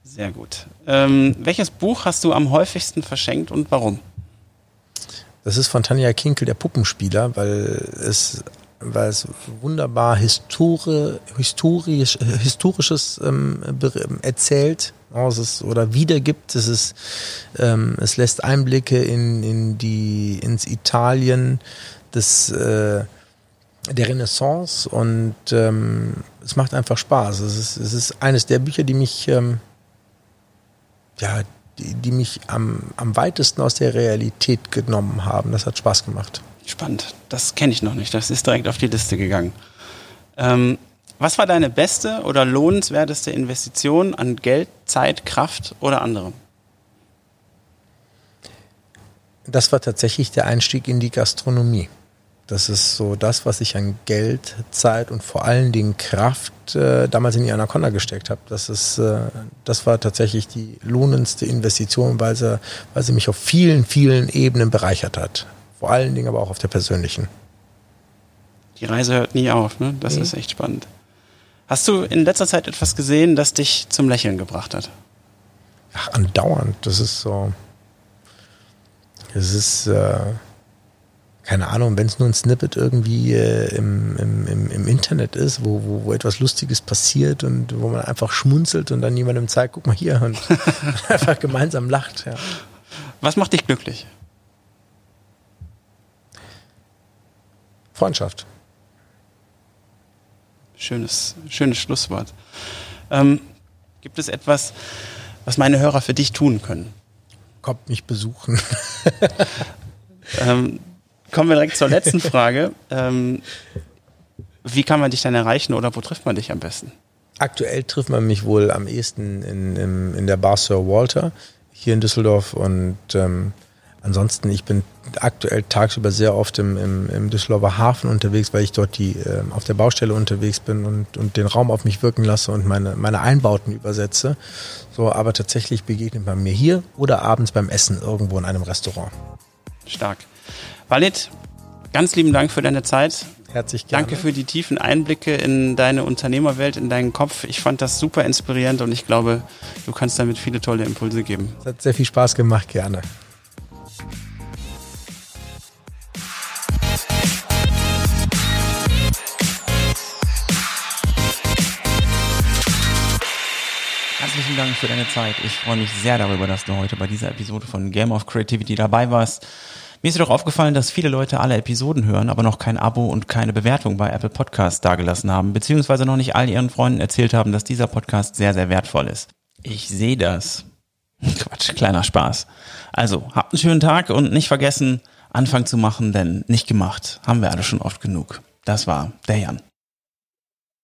Sehr gut. Ähm, welches Buch hast du am häufigsten verschenkt und warum? Das ist von Tanja Kinkel, der Puppenspieler, weil es, weil es wunderbar Histori historisch, historisches ähm, erzählt es ist, oder wiedergibt. Es, ist, ähm, es lässt Einblicke in, in die, ins Italien des äh, der Renaissance und ähm, es macht einfach Spaß. Es ist, es ist eines der Bücher, die mich, ähm, ja, die, die mich am, am weitesten aus der Realität genommen haben. Das hat Spaß gemacht. Spannend. Das kenne ich noch nicht. Das ist direkt auf die Liste gegangen. Ähm, was war deine beste oder lohnenswerteste Investition an Geld, Zeit, Kraft oder anderem? Das war tatsächlich der Einstieg in die Gastronomie. Das ist so das, was ich an Geld, Zeit und vor allen Dingen Kraft äh, damals in die Anaconda gesteckt habe. Das ist, äh, das war tatsächlich die lohnendste Investition, weil sie, weil sie mich auf vielen, vielen Ebenen bereichert hat. Vor allen Dingen aber auch auf der persönlichen. Die Reise hört nie auf, ne? Das mhm. ist echt spannend. Hast du in letzter Zeit etwas gesehen, das dich zum Lächeln gebracht hat? Ach, andauernd. Das ist so. Es ist. Äh keine Ahnung, wenn es nur ein Snippet irgendwie äh, im, im, im, Internet ist, wo, wo, wo etwas Lustiges passiert und wo man einfach schmunzelt und dann jemandem zeigt, guck mal hier und (laughs) (laughs) einfach gemeinsam lacht. Ja. Was macht dich glücklich? Freundschaft. Schönes, schönes Schlusswort. Ähm, gibt es etwas, was meine Hörer für dich tun können? Kommt mich besuchen. ähm, Kommen wir direkt zur letzten Frage. Ähm, wie kann man dich dann erreichen oder wo trifft man dich am besten? Aktuell trifft man mich wohl am ehesten in, in, in der Bar Sir Walter hier in Düsseldorf und ähm, ansonsten, ich bin aktuell tagsüber sehr oft im, im, im Düsseldorfer Hafen unterwegs, weil ich dort die äh, auf der Baustelle unterwegs bin und, und den Raum auf mich wirken lasse und meine, meine Einbauten übersetze. So, aber tatsächlich begegnet man mir hier oder abends beim Essen irgendwo in einem Restaurant. Stark. Walid, ganz lieben Dank für deine Zeit. Herzlich gerne. Danke für die tiefen Einblicke in deine Unternehmerwelt, in deinen Kopf. Ich fand das super inspirierend und ich glaube, du kannst damit viele tolle Impulse geben. Es hat sehr viel Spaß gemacht, gerne. Herzlichen Dank für deine Zeit. Ich freue mich sehr darüber, dass du heute bei dieser Episode von Game of Creativity dabei warst. Mir ist jedoch aufgefallen, dass viele Leute alle Episoden hören, aber noch kein Abo und keine Bewertung bei Apple Podcasts dagelassen haben, beziehungsweise noch nicht all ihren Freunden erzählt haben, dass dieser Podcast sehr, sehr wertvoll ist. Ich sehe das. (laughs) Quatsch, kleiner Spaß. Also, habt einen schönen Tag und nicht vergessen, Anfang zu machen, denn nicht gemacht haben wir alle schon oft genug. Das war der Jan.